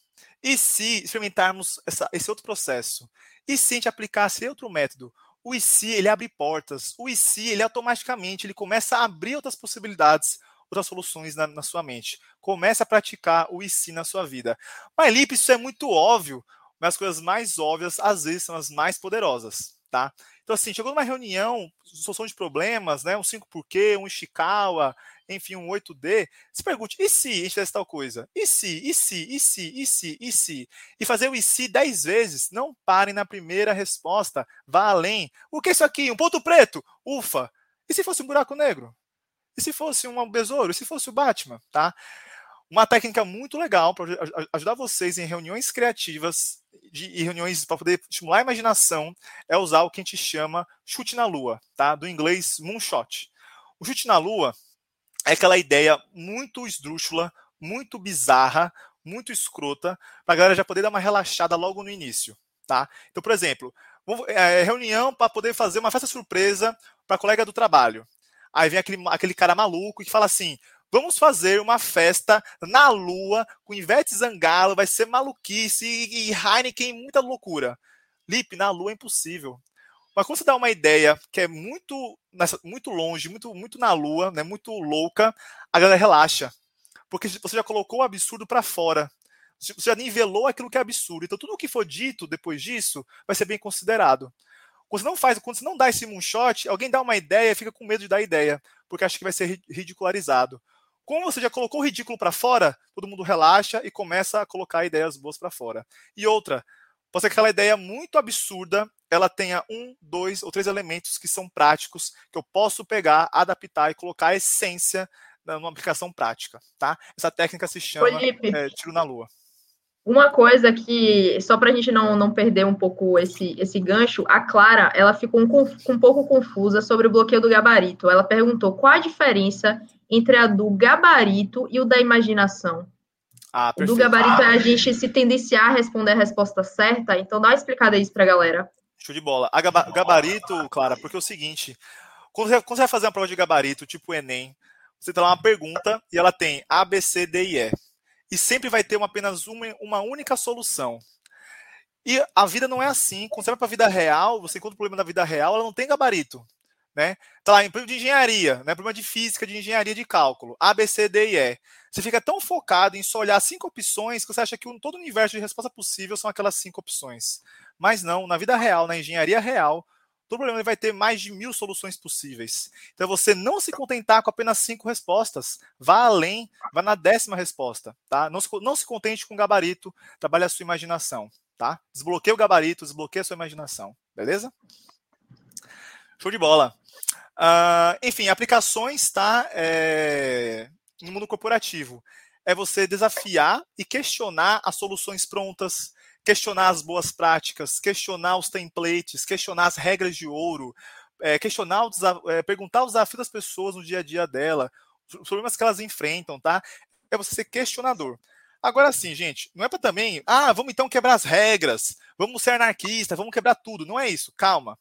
E se experimentarmos essa, esse outro processo? E se a gente aplicasse outro método? O e se, ele abre portas. O e se, ele automaticamente, ele começa a abrir outras possibilidades outras soluções na, na sua mente. Comece a praticar o IC na sua vida. Mas, Lipe, isso é muito óbvio, mas as coisas mais óbvias, às vezes, são as mais poderosas, tá? Então, assim, chegou numa reunião, solução de problemas, né? Um 5 porquê, um Ishikawa, enfim, um 8D, se pergunte, e se a gente fizesse tal coisa? E se, e se, e se, e se, e se? E fazer o e se 10 vezes, não parem na primeira resposta, vá além. O que é isso aqui? Um ponto preto? Ufa! E se fosse um buraco negro? E se fosse um besouro? E se fosse o Batman? Tá? Uma técnica muito legal para ajudar vocês em reuniões criativas de, e reuniões para poder estimular a imaginação é usar o que a gente chama chute na lua, tá? Do inglês moonshot. O chute na lua é aquela ideia muito esdrúxula, muito bizarra, muito escrota, para a galera já poder dar uma relaxada logo no início, tá? Então, por exemplo, é, reunião para poder fazer uma festa surpresa para colega do trabalho. Aí vem aquele, aquele cara maluco que fala assim: vamos fazer uma festa na Lua com Ivete Zangalo, vai ser maluquice e, e Heineken, muita loucura. Lipe, na Lua é impossível. Mas quando você dá uma ideia que é muito, muito longe, muito, muito na Lua, né, muito louca, a galera relaxa. Porque você já colocou o absurdo para fora. Você já nivelou aquilo que é absurdo. Então, tudo o que for dito depois disso vai ser bem considerado. Quando você não faz, quando você não dá esse moonshot, alguém dá uma ideia e fica com medo de dar ideia, porque acha que vai ser ridicularizado. Como você já colocou o ridículo para fora, todo mundo relaxa e começa a colocar ideias boas para fora. E outra, pode ser que aquela ideia muito absurda, ela tenha um, dois ou três elementos que são práticos, que eu posso pegar, adaptar e colocar a essência numa aplicação prática, tá? Essa técnica se chama é, tiro na lua. Uma coisa que, só para a gente não, não perder um pouco esse, esse gancho, a Clara, ela ficou um, um pouco confusa sobre o bloqueio do gabarito. Ela perguntou qual a diferença entre a do gabarito e o da imaginação. Ah, o do gabarito ah, é a gente se tendenciar a responder a resposta certa, então dá uma explicada isso para a galera. Show de bola. A gaba gabarito, Clara, porque é o seguinte, quando você, quando você vai fazer uma prova de gabarito, tipo Enem, você tem lá uma pergunta e ela tem A, B, C, D e E e sempre vai ter uma, apenas uma, uma única solução. E a vida não é assim. Quando você vai para a vida real, você encontra o problema da vida real, ela não tem gabarito. Né? Tá lá, em problema de engenharia, né? problema de física, de engenharia de cálculo, A, B, C, D e E. Você fica tão focado em só olhar cinco opções que você acha que todo o universo de resposta possível são aquelas cinco opções. Mas não, na vida real, na engenharia real, todo problema vai ter mais de mil soluções possíveis. Então, você não se contentar com apenas cinco respostas. Vá além, vá na décima resposta. Tá? Não, se, não se contente com o gabarito, trabalhe a sua imaginação. Tá? Desbloqueie o gabarito, desbloqueie a sua imaginação. Beleza? Show de bola. Uh, enfim, aplicações tá, é, no mundo corporativo. É você desafiar e questionar as soluções prontas, questionar as boas práticas, questionar os templates, questionar as regras de ouro, é, questionar, é, perguntar os desafios das pessoas no dia a dia dela, os problemas que elas enfrentam, tá? É você ser questionador. Agora sim, gente, não é para também, ah, vamos então quebrar as regras, vamos ser anarquistas, vamos quebrar tudo. Não é isso, calma.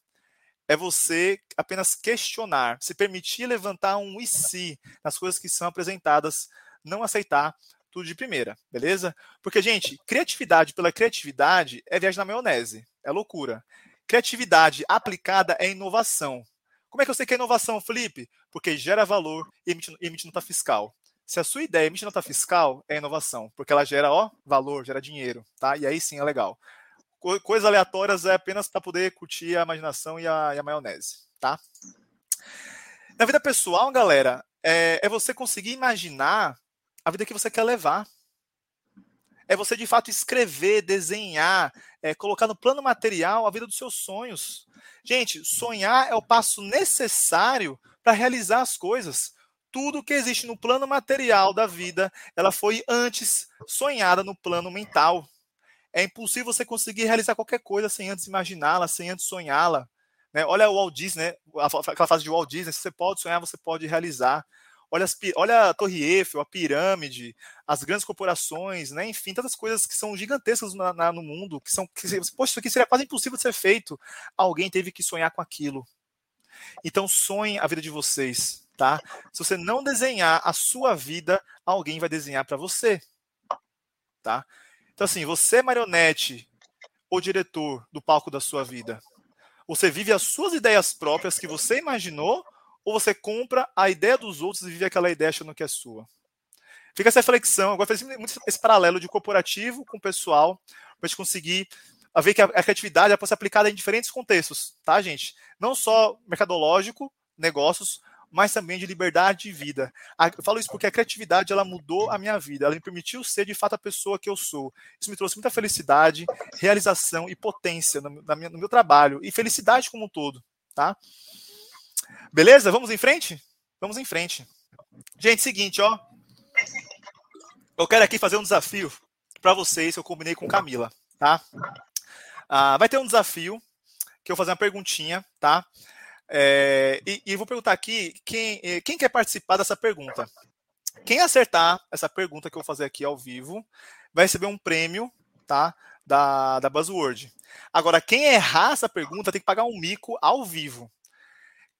É você apenas questionar, se permitir levantar um e se nas coisas que são apresentadas, não aceitar tudo de primeira, beleza? Porque, gente, criatividade pela criatividade é viagem na maionese, é loucura. Criatividade aplicada é inovação. Como é que eu sei que é inovação, Felipe? Porque gera valor e emite, emite nota fiscal. Se a sua ideia emite nota fiscal, é inovação, porque ela gera ó, valor, gera dinheiro, tá? E aí sim é legal. Coisas aleatórias é apenas para poder curtir a imaginação e a, e a, maionese, tá? Na vida pessoal, galera, é, é você conseguir imaginar a vida que você quer levar. É você de fato escrever, desenhar, é, colocar no plano material a vida dos seus sonhos. Gente, sonhar é o passo necessário para realizar as coisas. Tudo que existe no plano material da vida, ela foi antes sonhada no plano mental. É impossível você conseguir realizar qualquer coisa sem antes imaginá-la, sem antes sonhá-la. Né? Olha o Walt Disney, né? aquela fase de Walt Disney, se você pode sonhar, você pode realizar. Olha, as, olha a Torre Eiffel, a pirâmide, as grandes corporações, né? enfim, tantas coisas que são gigantescas na, na, no mundo, que são. Que, poxa, isso aqui seria quase impossível de ser feito. Alguém teve que sonhar com aquilo. Então, sonhe a vida de vocês, tá? Se você não desenhar a sua vida, alguém vai desenhar para você, tá? Então, assim, você é marionete ou diretor do palco da sua vida. Você vive as suas ideias próprias que você imaginou ou você compra a ideia dos outros e vive aquela ideia achando que é sua? Fica essa reflexão. Agora, faz muito esse paralelo de corporativo com pessoal, para a gente conseguir ver que a, criatividade pode ser aplicada em diferentes contextos, tá, gente? Não só mercadológico, negócios, mas também de liberdade de vida. Eu falo isso porque a criatividade ela mudou a minha vida, ela me permitiu ser de fato a pessoa que eu sou. Isso me trouxe muita felicidade, realização e potência no, no meu trabalho e felicidade como um todo, tá? Beleza? Vamos em frente? Vamos em frente. Gente, seguinte, ó. eu quero aqui fazer um desafio para vocês eu combinei com Camila, tá? Ah, vai ter um desafio que eu vou fazer uma perguntinha, tá? É, e, e, vou perguntar aqui quem, eh, quem quer participar dessa pergunta. Quem acertar essa pergunta que eu vou fazer aqui ao vivo vai receber um prêmio, tá? Da, da Buzzword. Agora, quem errar essa pergunta tem que pagar um mico ao vivo.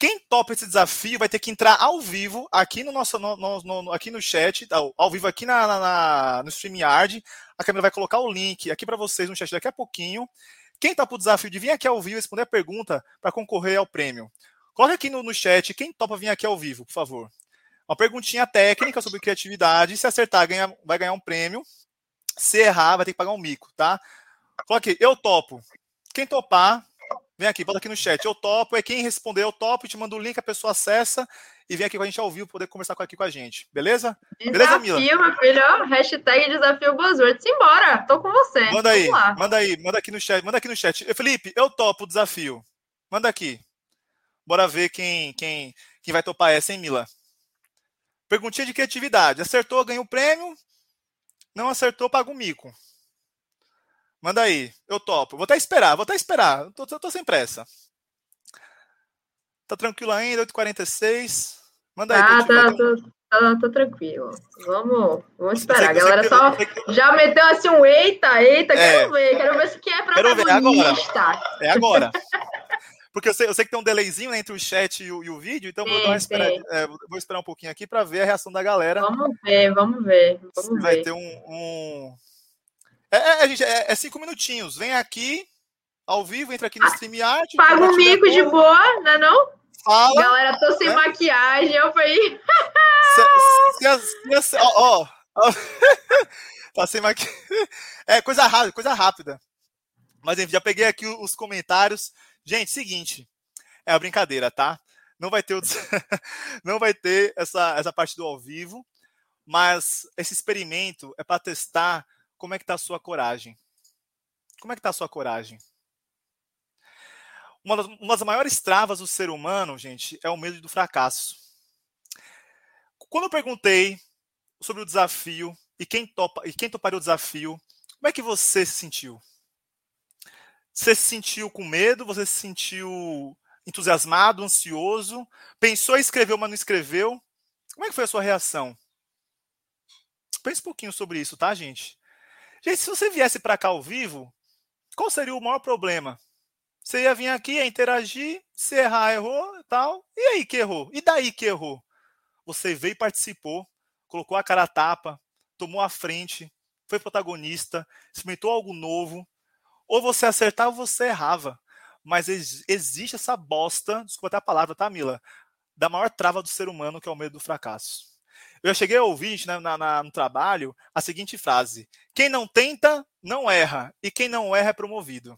Quem topa esse desafio vai ter que entrar ao vivo aqui no nosso no, no, no, aqui no chat, ao, ao vivo aqui na, na, no StreamYard. A câmera vai colocar o link aqui para vocês no chat daqui a pouquinho. Quem topa o desafio de vir aqui ao vivo responder a pergunta para concorrer ao prêmio? Coloque aqui no, no chat quem topa vir aqui ao vivo, por favor. Uma perguntinha técnica sobre criatividade. Se acertar, ganha, vai ganhar um prêmio. Se errar, vai ter que pagar um mico, tá? Coloque, eu topo. Quem topar, Vem aqui, bota aqui no chat. Eu topo. É quem responder, eu topo. Te manda o link, a pessoa acessa e vem aqui com a gente ao vivo poder conversar aqui com a gente. Beleza? Desafio, Beleza, Mila? Desafio, meu filho. Hashtag desafio Buzzword. Simbora. Tô com você. Manda aí. Manda aí. Manda aqui no chat. Manda aqui no chat. Felipe, eu topo o desafio. Manda aqui. Bora ver quem, quem, quem vai topar essa, hein, Mila? Perguntinha de criatividade. Acertou, ganha o prêmio. Não acertou, paga o mico. Manda aí, eu topo. Vou até esperar, vou até esperar. Tô, tô, tô sem pressa. Tá tranquilo ainda, 8h46. Manda aí. Ah, tá, tô, tô, tô, tranquilo. Vamos, vamos esperar. A galera só já meteu assim um eita, eita, é. quero ver, quero ver se que é protagonista. Agora. É agora. *laughs* Porque eu sei, eu sei que tem um delayzinho entre o chat e o, e o vídeo, então sim, vou, esperar, é, vou esperar um pouquinho aqui para ver a reação da galera. Vamos ver, vamos ver. Vamos vai ver. ter um, um é, é, gente, é, é, cinco minutinhos. Vem aqui, ao vivo, entra aqui no StreamYard. Paga um mico de boa, não é não? Fala. Galera, tô sem né? maquiagem, eu falei... se, se, se, ó, ó, *laughs* tá sem maquiagem. *laughs* É, coisa rápida, coisa rápida. Mas enfim, já peguei aqui os comentários. Gente, seguinte, é uma brincadeira, tá? Não vai ter, o... *laughs* não vai ter essa, essa parte do ao vivo, mas esse experimento é para testar como é que está a sua coragem? Como é que está a sua coragem? Uma das, uma das maiores travas do ser humano, gente, é o medo do fracasso. Quando eu perguntei sobre o desafio e quem, topa, e quem toparia o desafio, como é que você se sentiu? Você se sentiu com medo? Você se sentiu entusiasmado, ansioso? Pensou em escrever, mas não escreveu? Como é que foi a sua reação? Pense um pouquinho sobre isso, tá, gente? Gente, se você viesse para cá ao vivo, qual seria o maior problema? Você ia vir aqui, ia interagir, se errar, errou e tal. E aí que errou? E daí que errou? Você veio e participou, colocou a cara a tapa, tomou a frente, foi protagonista, experimentou algo novo. Ou você acertava ou você errava. Mas existe essa bosta, desculpa até a palavra, tá, Mila? Da maior trava do ser humano, que é o medo do fracasso. Eu cheguei a ouvir né, na, na, no trabalho a seguinte frase: quem não tenta, não erra, e quem não erra é promovido.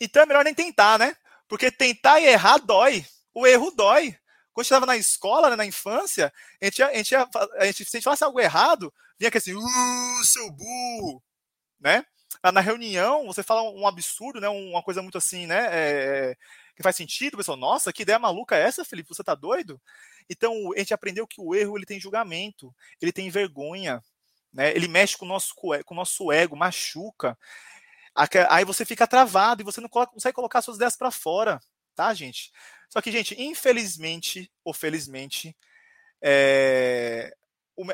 Então é melhor nem tentar, né? Porque tentar e errar dói. O erro dói. Quando estava na escola, né, na infância, a gente, a, gente, a, gente, se a gente falasse algo errado, vinha aqui assim, uh, seu burro, né? Na reunião, você fala um absurdo, né? Uma coisa muito assim, né? É, que faz sentido, pessoal, nossa, que ideia maluca é essa, Felipe? Você tá doido? Então, a gente aprendeu que o erro ele tem julgamento, ele tem vergonha, né? ele mexe com o nosso, com o nosso ego, machuca. Aí você fica travado e você não consegue colocar suas ideias para fora, tá, gente? Só que, gente, infelizmente ou felizmente, é,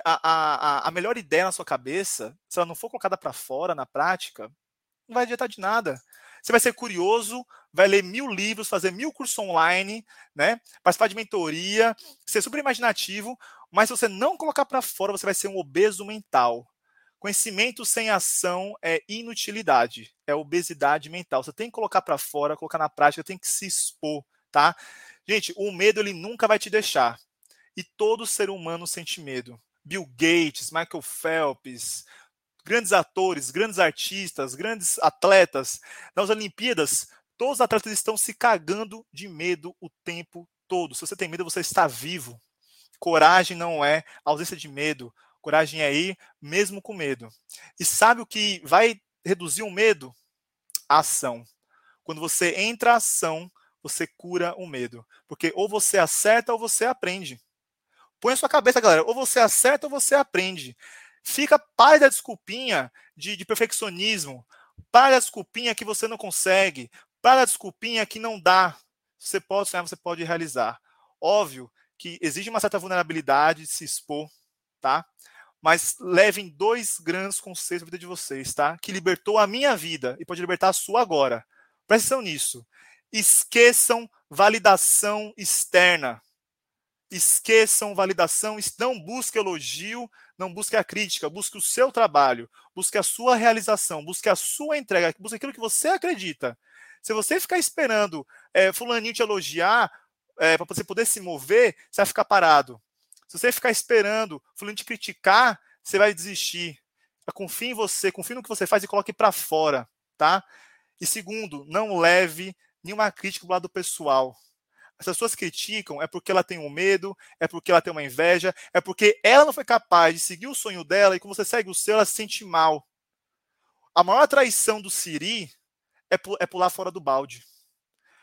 a, a, a melhor ideia na sua cabeça, se ela não for colocada para fora na prática, não vai adiantar de nada. Você vai ser curioso, vai ler mil livros, fazer mil cursos online, né? Participar de mentoria, ser super imaginativo, mas se você não colocar para fora, você vai ser um obeso mental. Conhecimento sem ação é inutilidade, é obesidade mental. Você tem que colocar para fora, colocar na prática, tem que se expor, tá? Gente, o medo ele nunca vai te deixar. E todo ser humano sente medo. Bill Gates, Michael Phelps, grandes atores, grandes artistas, grandes atletas. Nas Olimpíadas, todos os atletas estão se cagando de medo o tempo todo. Se você tem medo, você está vivo. Coragem não é ausência de medo. Coragem é ir mesmo com medo. E sabe o que vai reduzir o medo? A ação. Quando você entra a ação, você cura o medo. Porque ou você acerta ou você aprende. Põe a sua cabeça, galera. Ou você acerta ou você aprende. Fica, pare da desculpinha de, de perfeccionismo. Para a desculpinha que você não consegue. Para a desculpinha que não dá. Você pode sonhar, você pode realizar. Óbvio que exige uma certa vulnerabilidade de se expor, tá? Mas levem dois grandes conceitos na vida de vocês, tá? Que libertou a minha vida e pode libertar a sua agora. Prestem nisso. Esqueçam validação externa. Esqueçam validação, não busque elogio, não busque a crítica, busque o seu trabalho, busque a sua realização, busque a sua entrega, busque aquilo que você acredita. Se você ficar esperando é, fulaninho te elogiar é, para você poder se mover, você vai ficar parado. Se você ficar esperando fulaninho te criticar, você vai desistir. Confie em você, confie no que você faz e coloque para fora, tá? E segundo, não leve nenhuma crítica do lado pessoal. As pessoas criticam é porque ela tem um medo, é porque ela tem uma inveja, é porque ela não foi capaz de seguir o sonho dela e quando você segue o seu, ela se sente mal. A maior traição do Siri é, é pular fora do balde.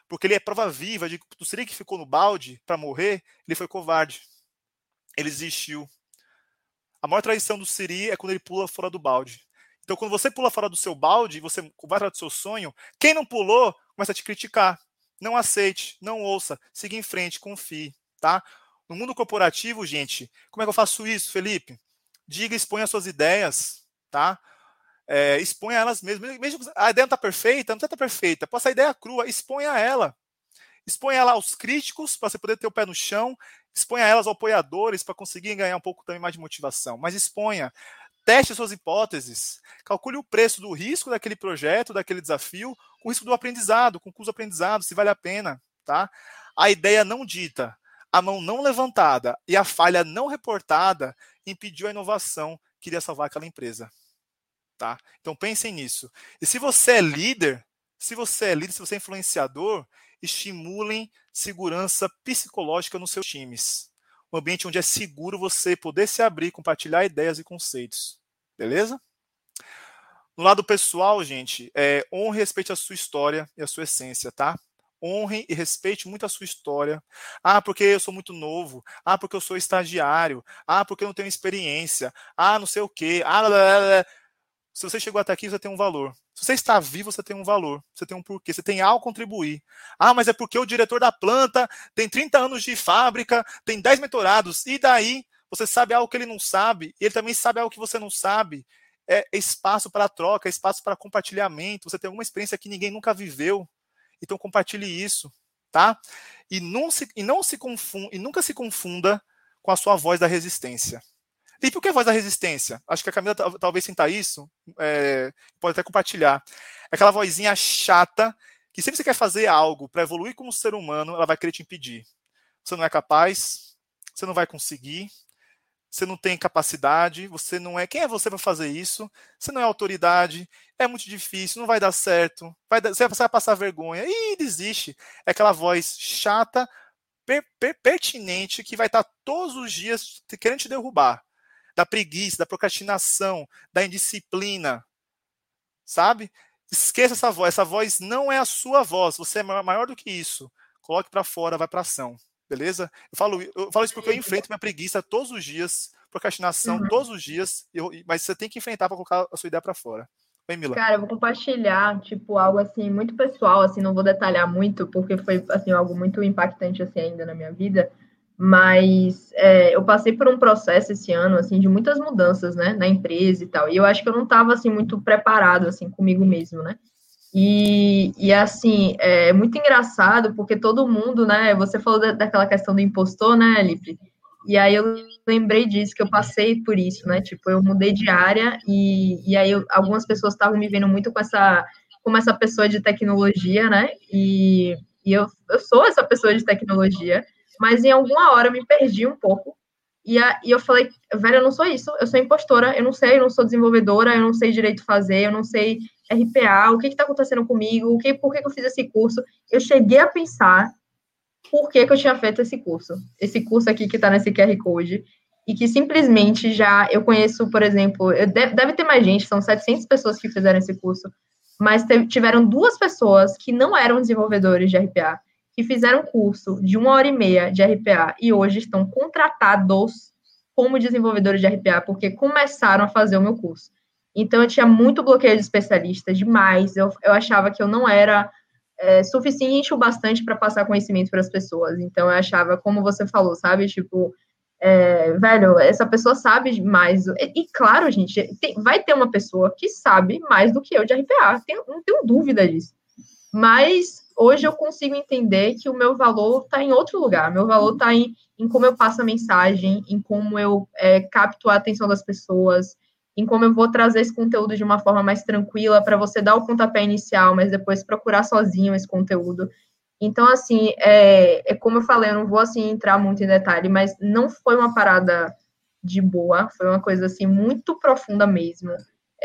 Porque ele é prova viva de que o Siri que ficou no balde para morrer, ele foi covarde. Ele desistiu. A maior traição do Siri é quando ele pula fora do balde. Então, quando você pula fora do seu balde, você vai atrás do seu sonho, quem não pulou começa a te criticar. Não aceite, não ouça, siga em frente, confie, tá? No mundo corporativo, gente, como é que eu faço isso, Felipe? Diga, exponha suas ideias, tá? É, exponha elas mesmas. Mesmo a ideia não está perfeita, não está perfeita. Possa a ideia crua, exponha ela. Exponha ela aos críticos, para você poder ter o pé no chão. Exponha elas aos apoiadores, para conseguir ganhar um pouco também mais de motivação. Mas exponha. Teste suas hipóteses. Calcule o preço do risco daquele projeto, daquele desafio, com o risco do aprendizado, com o do aprendizado, se vale a pena. Tá? A ideia não dita, a mão não levantada e a falha não reportada impediu a inovação que iria salvar aquela empresa. Tá? Então pensem nisso. E se você é líder, se você é líder, se você é influenciador, estimulem segurança psicológica nos seus times um ambiente onde é seguro você poder se abrir, compartilhar ideias e conceitos. Beleza? No lado pessoal, gente, é, honre e respeite a sua história e a sua essência, tá? Honre e respeite muito a sua história. Ah, porque eu sou muito novo. Ah, porque eu sou estagiário. Ah, porque eu não tenho experiência. Ah, não sei o quê. Ah, blá, blá, blá. Se você chegou até aqui, você tem um valor. Se você está vivo, você tem um valor. Você tem um porquê. Você tem algo a contribuir. Ah, mas é porque o diretor da planta tem 30 anos de fábrica, tem 10 mentorados. E daí? Você sabe algo que ele não sabe. E ele também sabe algo que você não sabe. É espaço para troca, é espaço para compartilhamento. Você tem alguma experiência que ninguém nunca viveu. Então compartilhe isso, tá? E não se, e não se confunda, e nunca se confunda com a sua voz da resistência. E por que a voz da resistência? Acho que a Camila talvez sinta isso, é, pode até compartilhar. É aquela vozinha chata que sempre você quer fazer algo para evoluir como ser humano, ela vai querer te impedir. Você não é capaz, você não vai conseguir, você não tem capacidade, você não é. Quem é você para fazer isso? Você não é autoridade, é muito difícil, não vai dar certo, vai dar, você vai passar vergonha. e desiste. É aquela voz chata, per, per, pertinente, que vai estar todos os dias querendo te derrubar da preguiça, da procrastinação, da indisciplina. Sabe? Esqueça essa voz. Essa voz não é a sua voz. Você é maior do que isso. Coloque para fora, vai para ação. Beleza? Eu falo, eu falo isso porque eu enfrento minha preguiça todos os dias, procrastinação uhum. todos os dias, eu, mas você tem que enfrentar para colocar a sua ideia para fora. Vem, Mila. Cara, eu vou compartilhar, tipo, algo assim, muito pessoal, assim, não vou detalhar muito, porque foi, assim, algo muito impactante, assim, ainda na minha vida, mas é, eu passei por um processo esse ano assim de muitas mudanças né na empresa e tal. E eu acho que eu não estava assim muito preparado assim comigo mesmo né. E, e assim é muito engraçado porque todo mundo né você falou da, daquela questão do impostor né Lipe e aí eu lembrei disso que eu passei por isso né. Tipo eu mudei de área e, e aí eu, algumas pessoas estavam me vendo muito com essa como essa pessoa de tecnologia né. E, e eu, eu sou essa pessoa de tecnologia mas em alguma hora eu me perdi um pouco. E, a, e eu falei, velho, eu não sou isso, eu sou impostora, eu não sei, eu não sou desenvolvedora, eu não sei direito fazer, eu não sei RPA, o que está acontecendo comigo, o que, por que, que eu fiz esse curso. Eu cheguei a pensar por que, que eu tinha feito esse curso. Esse curso aqui que está nesse QR Code, e que simplesmente já eu conheço, por exemplo, deve, deve, ter mais gente, são 700 pessoas que fizeram esse curso, mas tiveram duas pessoas que não eram desenvolvedores de RPA, que fizeram curso de uma hora e meia de RPA e hoje estão contratados como desenvolvedores de RPA, porque começaram a fazer o meu curso. Então, eu tinha muito bloqueio de especialista, demais. Eu, eu achava que eu não era é, suficiente o bastante para passar conhecimento para as pessoas. Então, eu achava, como você falou, sabe? Tipo, é, velho, essa pessoa sabe mais. E, e claro, gente, tem, vai ter uma pessoa que sabe mais do que eu de RPA, não tenho dúvida disso. Mas hoje eu consigo entender que o meu valor está em outro lugar. Meu valor está em, em como eu passo a mensagem, em como eu é, capto a atenção das pessoas, em como eu vou trazer esse conteúdo de uma forma mais tranquila para você dar o pontapé inicial, mas depois procurar sozinho esse conteúdo. Então, assim, é, é como eu falei, eu não vou assim entrar muito em detalhe, mas não foi uma parada de boa, foi uma coisa assim muito profunda mesmo.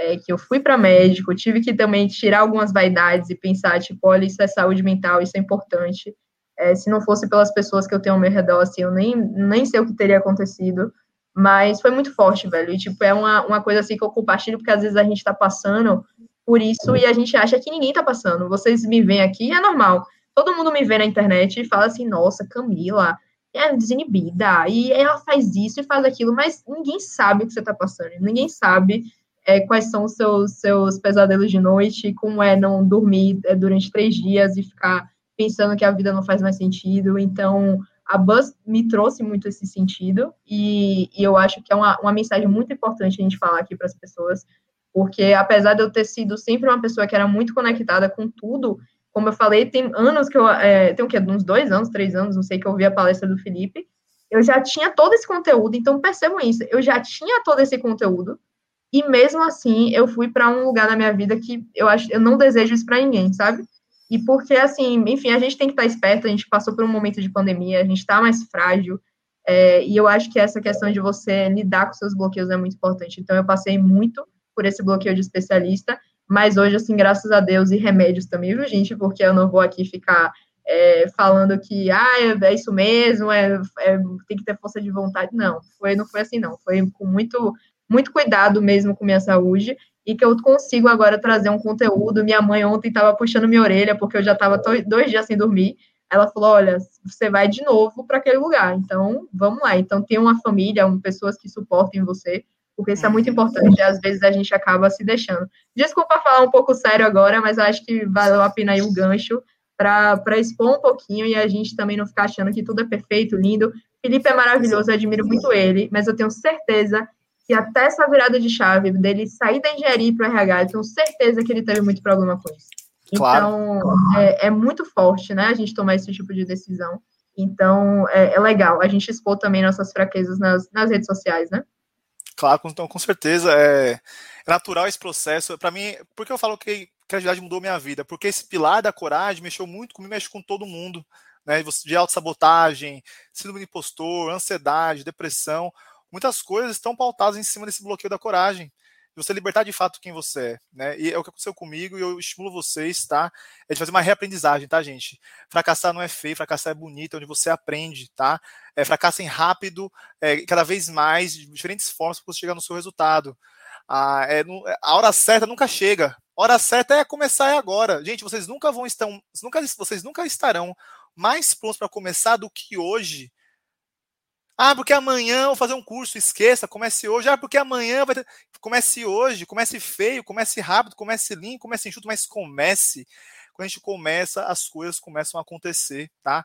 É, que eu fui para médico, tive que também tirar algumas vaidades e pensar, tipo, olha, isso é saúde mental, isso é importante. É, se não fosse pelas pessoas que eu tenho ao meu redor, assim, eu nem, nem sei o que teria acontecido. Mas foi muito forte, velho. E, tipo, é uma, uma coisa assim que eu compartilho, porque às vezes a gente tá passando por isso e a gente acha que ninguém tá passando. Vocês me veem aqui, é normal. Todo mundo me vê na internet e fala assim, nossa, Camila é desinibida, e ela faz isso e faz aquilo, mas ninguém sabe o que você tá passando. Ninguém sabe é, quais são os seus, seus pesadelos de noite, como é não dormir é, durante três dias e ficar pensando que a vida não faz mais sentido. Então, a Buzz me trouxe muito esse sentido, e, e eu acho que é uma, uma mensagem muito importante a gente falar aqui para as pessoas, porque apesar de eu ter sido sempre uma pessoa que era muito conectada com tudo, como eu falei, tem anos que eu. É, tem o quê? Uns dois anos, três anos, não sei, que eu vi a palestra do Felipe. Eu já tinha todo esse conteúdo, então percebam isso. Eu já tinha todo esse conteúdo, e mesmo assim eu fui para um lugar na minha vida que eu acho eu não desejo isso para ninguém, sabe? E porque, assim, enfim, a gente tem que estar esperto, a gente passou por um momento de pandemia, a gente está mais frágil, é, e eu acho que essa questão de você lidar com seus bloqueios é muito importante. Então, eu passei muito por esse bloqueio de especialista, mas hoje, assim, graças a Deus, e remédios também, viu, gente? Porque eu não vou aqui ficar é, falando que, ah, é, é isso mesmo, é, é, tem que ter força de vontade. Não, foi, não foi assim, não. Foi com muito, muito cuidado mesmo com minha saúde e que eu consigo agora trazer um conteúdo. Minha mãe ontem estava puxando minha orelha, porque eu já estava dois dias sem dormir. Ela falou: Olha, você vai de novo para aquele lugar, então vamos lá. Então, tem uma família, um, pessoas que suportem você, porque isso é muito importante. E às vezes a gente acaba se deixando. Desculpa falar um pouco sério agora, mas acho que valeu a pena aí o gancho para expor um pouquinho e a gente também não ficar achando que tudo é perfeito, lindo. Felipe é maravilhoso, eu admiro muito ele, mas eu tenho certeza que até essa virada de chave dele sair da engenharia para o RH, eu tenho certeza que ele teve muito problema com isso. Claro. Então, é, é, muito forte, né, a gente tomar esse tipo de decisão. Então, é, é legal a gente expor também nossas fraquezas nas, nas redes sociais, né? Claro, então, com certeza. É, é natural esse processo. Para mim, por que eu falo que criatividade mudou minha vida? Porque esse pilar da coragem mexeu muito comigo, mexe com todo mundo. Né, de autossabotagem, síndrome de impostor, ansiedade, depressão muitas coisas estão pautadas em cima desse bloqueio da coragem, de você libertar de fato quem você é, né? E é o que aconteceu comigo e eu estimulo vocês, tá? É de fazer uma reaprendizagem, tá, gente? Fracassar não é feio, fracassar é bonito, é onde você aprende, tá? É, fracassem rápido, é, cada vez mais, de diferentes formas para você chegar no seu resultado. Ah, é, a hora certa nunca chega. A hora certa é começar é agora. Gente, vocês nunca vão estar, nunca, vocês nunca estarão mais prontos para começar do que hoje ah, porque amanhã eu vou fazer um curso, esqueça, comece hoje. Ah, porque amanhã vai ter. Comece hoje, comece feio, comece rápido, comece limpo, comece enxuto, mas comece. Quando a gente começa, as coisas começam a acontecer, tá?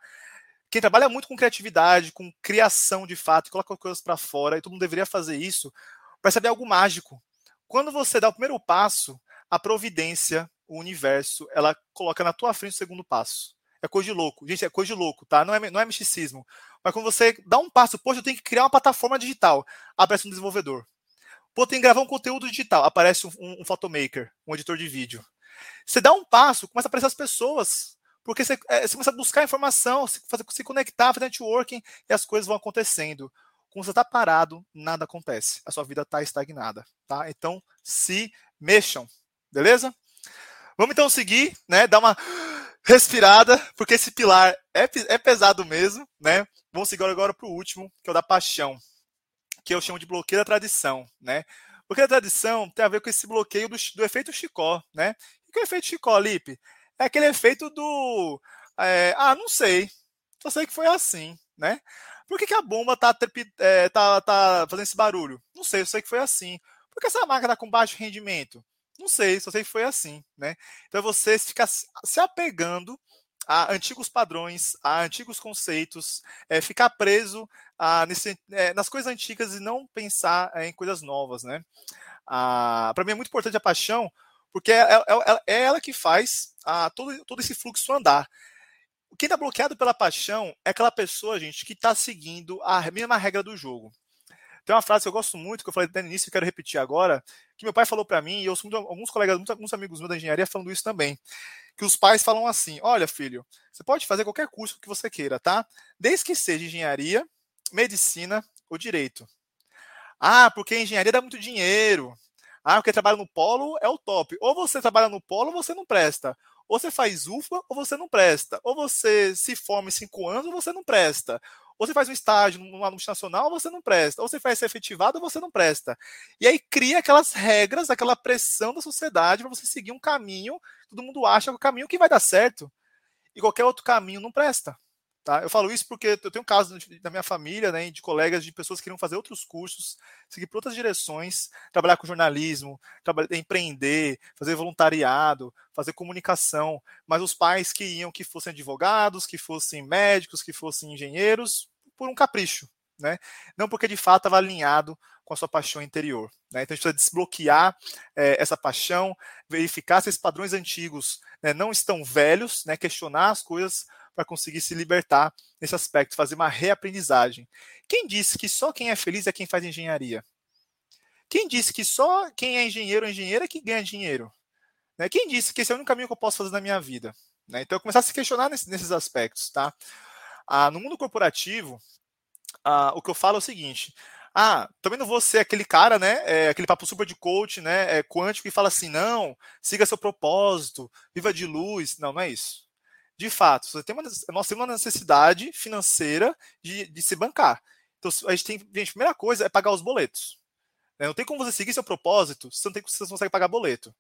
Quem trabalha muito com criatividade, com criação de fato, coloca coisas para fora, e todo mundo deveria fazer isso, percebe algo mágico. Quando você dá o primeiro passo, a providência, o universo, ela coloca na tua frente o segundo passo. É coisa de louco. Gente, é coisa de louco, tá? Não é, não é misticismo. Mas quando você dá um passo, poxa, eu tenho que criar uma plataforma digital, aparece um desenvolvedor. Pô, tem que gravar um conteúdo digital, aparece um, um, um photomaker, um editor de vídeo. Você dá um passo, começa a aparecer as pessoas. Porque você, é, você começa a buscar informação, se, fazer, se conectar, fazer networking, e as coisas vão acontecendo. Quando você está parado, nada acontece. A sua vida está estagnada. Tá? Então, se mexam. Beleza? Vamos então seguir, né? Dar uma respirada, porque esse pilar é, é pesado mesmo, né? Vamos seguir agora para o último, que é o da paixão, que eu chamo de bloqueio da tradição, né? Bloqueio da tradição tem a ver com esse bloqueio do, do efeito Chicó, né? O que é o efeito Chicó, Lipe? É aquele efeito do. É, ah, não sei. Só sei que foi assim, né? Por que, que a bomba tá, é, tá, tá fazendo esse barulho? Não sei, eu sei que foi assim. Por que essa máquina tá com baixo rendimento? Não sei, só sei que foi assim, né? Então você fica se apegando a antigos padrões, a antigos conceitos, é, ficar preso a, nesse, é, nas coisas antigas e não pensar é, em coisas novas, né? Ah, Para mim é muito importante a paixão, porque é, é, é, é ela que faz todo, todo esse fluxo andar. Quem está bloqueado pela paixão é aquela pessoa, gente, que está seguindo a mesma regra do jogo. Tem uma frase que eu gosto muito, que eu falei no início e quero repetir agora, que meu pai falou para mim, e eu alguns colegas, muitos, alguns amigos meus da engenharia falando isso também. Que os pais falam assim: olha, filho, você pode fazer qualquer curso que você queira, tá? Desde que seja engenharia, medicina ou direito. Ah, porque engenharia dá muito dinheiro. Ah, porque trabalha no polo é o top. Ou você trabalha no polo ou você não presta. Ou você faz UFA ou você não presta. Ou você se forma em cinco anos ou você não presta. Ou você faz um estágio numa multinacional, você não presta. Ou você faz ser efetivado, você não presta. E aí cria aquelas regras, aquela pressão da sociedade para você seguir um caminho. Todo mundo acha que é o caminho que vai dar certo. E qualquer outro caminho não presta. Tá? Eu falo isso porque eu tenho casos da minha família, né, de colegas, de pessoas que queriam fazer outros cursos, seguir por outras direções, trabalhar com jornalismo, trabalhar, empreender, fazer voluntariado, fazer comunicação, mas os pais queriam que fossem advogados, que fossem médicos, que fossem engenheiros, por um capricho, né? Não porque de fato estava alinhado com a sua paixão interior. Né? Então a gente precisa desbloquear é, essa paixão, verificar se esses padrões antigos né, não estão velhos, né, questionar as coisas para conseguir se libertar nesse aspecto, fazer uma reaprendizagem. Quem disse que só quem é feliz é quem faz engenharia? Quem disse que só quem é engenheiro ou engenheira é que ganha dinheiro? Né? Quem disse que esse é o único caminho que eu posso fazer na minha vida? Né? Então, começar a se questionar nesse, nesses aspectos. Tá? Ah, no mundo corporativo, ah, o que eu falo é o seguinte: ah, também não vou ser aquele cara, né? É, aquele papo super de coach, né? É, quântico que fala assim, não, siga seu propósito, viva de luz. Não, não é isso de fato, você tem uma, nós temos uma necessidade financeira de, de se bancar. Então, a gente tem, gente, a primeira coisa é pagar os boletos. Né? Não tem como você seguir seu propósito se você não, tem, você não consegue pagar boleto.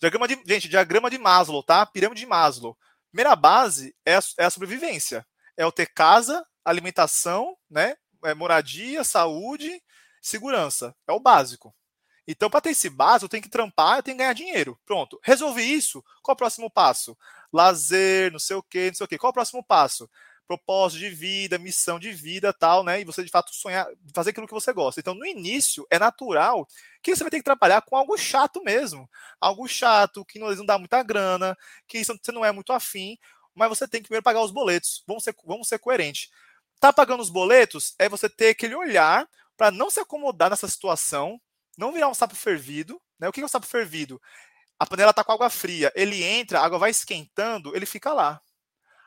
Diagrama de, gente, diagrama de Maslow, tá? Pirâmide de Maslow. Primeira base é a, é a sobrevivência. É o ter casa, alimentação, né? É moradia, saúde, segurança. É o básico. Então, para ter esse básico, eu tenho que trampar, eu tenho que ganhar dinheiro. Pronto. Resolvi isso. Qual é o próximo passo? Lazer, não sei o quê, não sei o quê. Qual é o próximo passo? Propósito de vida, missão de vida, tal, né? E você de fato sonhar, fazer aquilo que você gosta. Então, no início, é natural que você vai ter que trabalhar com algo chato mesmo. Algo chato, que não dá muita grana, que você não é muito afim, mas você tem que primeiro pagar os boletos. Vamos ser, vamos ser coerentes. Tá pagando os boletos é você ter aquele olhar para não se acomodar nessa situação, não virar um sapo fervido. Né? O que é um sapo fervido? A panela está com água fria. Ele entra, a água vai esquentando, ele fica lá.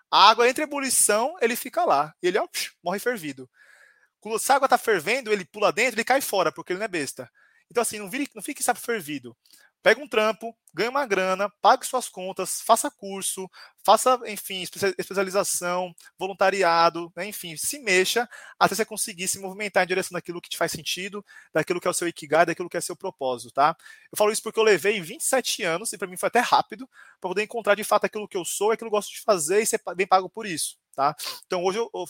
A água entra em ebulição, ele fica lá. Ele ó, morre fervido. Se a água está fervendo, ele pula dentro, ele cai fora, porque ele não é besta. Então, assim, não, vire, não fique sapo fervido. Pega um trampo, ganha uma grana, pague suas contas, faça curso, faça, enfim, especialização, voluntariado, né, enfim, se mexa até você conseguir se movimentar em direção daquilo que te faz sentido, daquilo que é o seu ikigai, daquilo que é seu propósito, tá? Eu falo isso porque eu levei 27 anos, e para mim foi até rápido, para poder encontrar de fato aquilo que eu sou, aquilo que eu gosto de fazer e ser bem pago por isso. Tá? Então hoje eu, eu,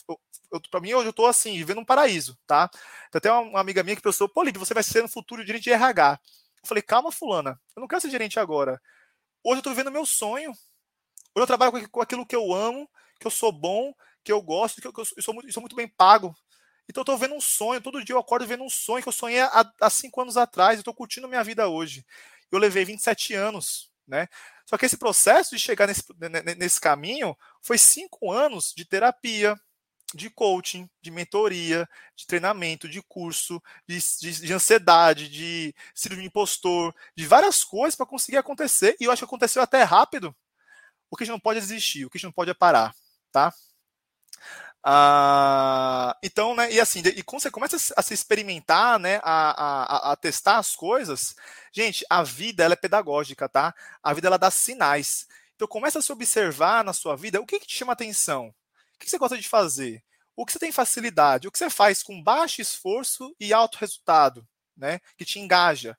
eu para mim hoje eu estou assim, vivendo um paraíso, tá? Tem até uma, amiga minha que pensou, pô, Lid, você vai ser no futuro gerente de RH. Eu falei, calma, fulana, eu não quero ser gerente agora. Hoje eu estou vivendo meu sonho. Hoje eu trabalho com aquilo que eu amo, que eu sou bom, que eu gosto, que eu, que eu sou, muito, sou muito bem pago. Então eu estou vendo um sonho, todo dia eu acordo vendo um sonho que eu sonhei há, há cinco anos atrás, eu estou curtindo minha vida hoje. Eu levei 27 anos, né? Só que esse processo de chegar nesse, nesse caminho foi cinco anos de terapia, de coaching, de mentoria, de treinamento, de curso, de, de, de ansiedade, de síndrome de impostor, de várias coisas para conseguir acontecer. E eu acho que aconteceu até rápido. O que a gente não pode desistir, o que a gente não pode é parar, tá? Ah, então, né, e assim, e quando você começa a se experimentar, né, a, a, a, testar as coisas, gente, a vida ela é pedagógica, tá? A vida ela dá sinais. Então começa a se observar na sua vida o que, que te chama atenção. O que você gosta de fazer? O que você tem facilidade? O que você faz com baixo esforço e alto resultado, né? Que te engaja.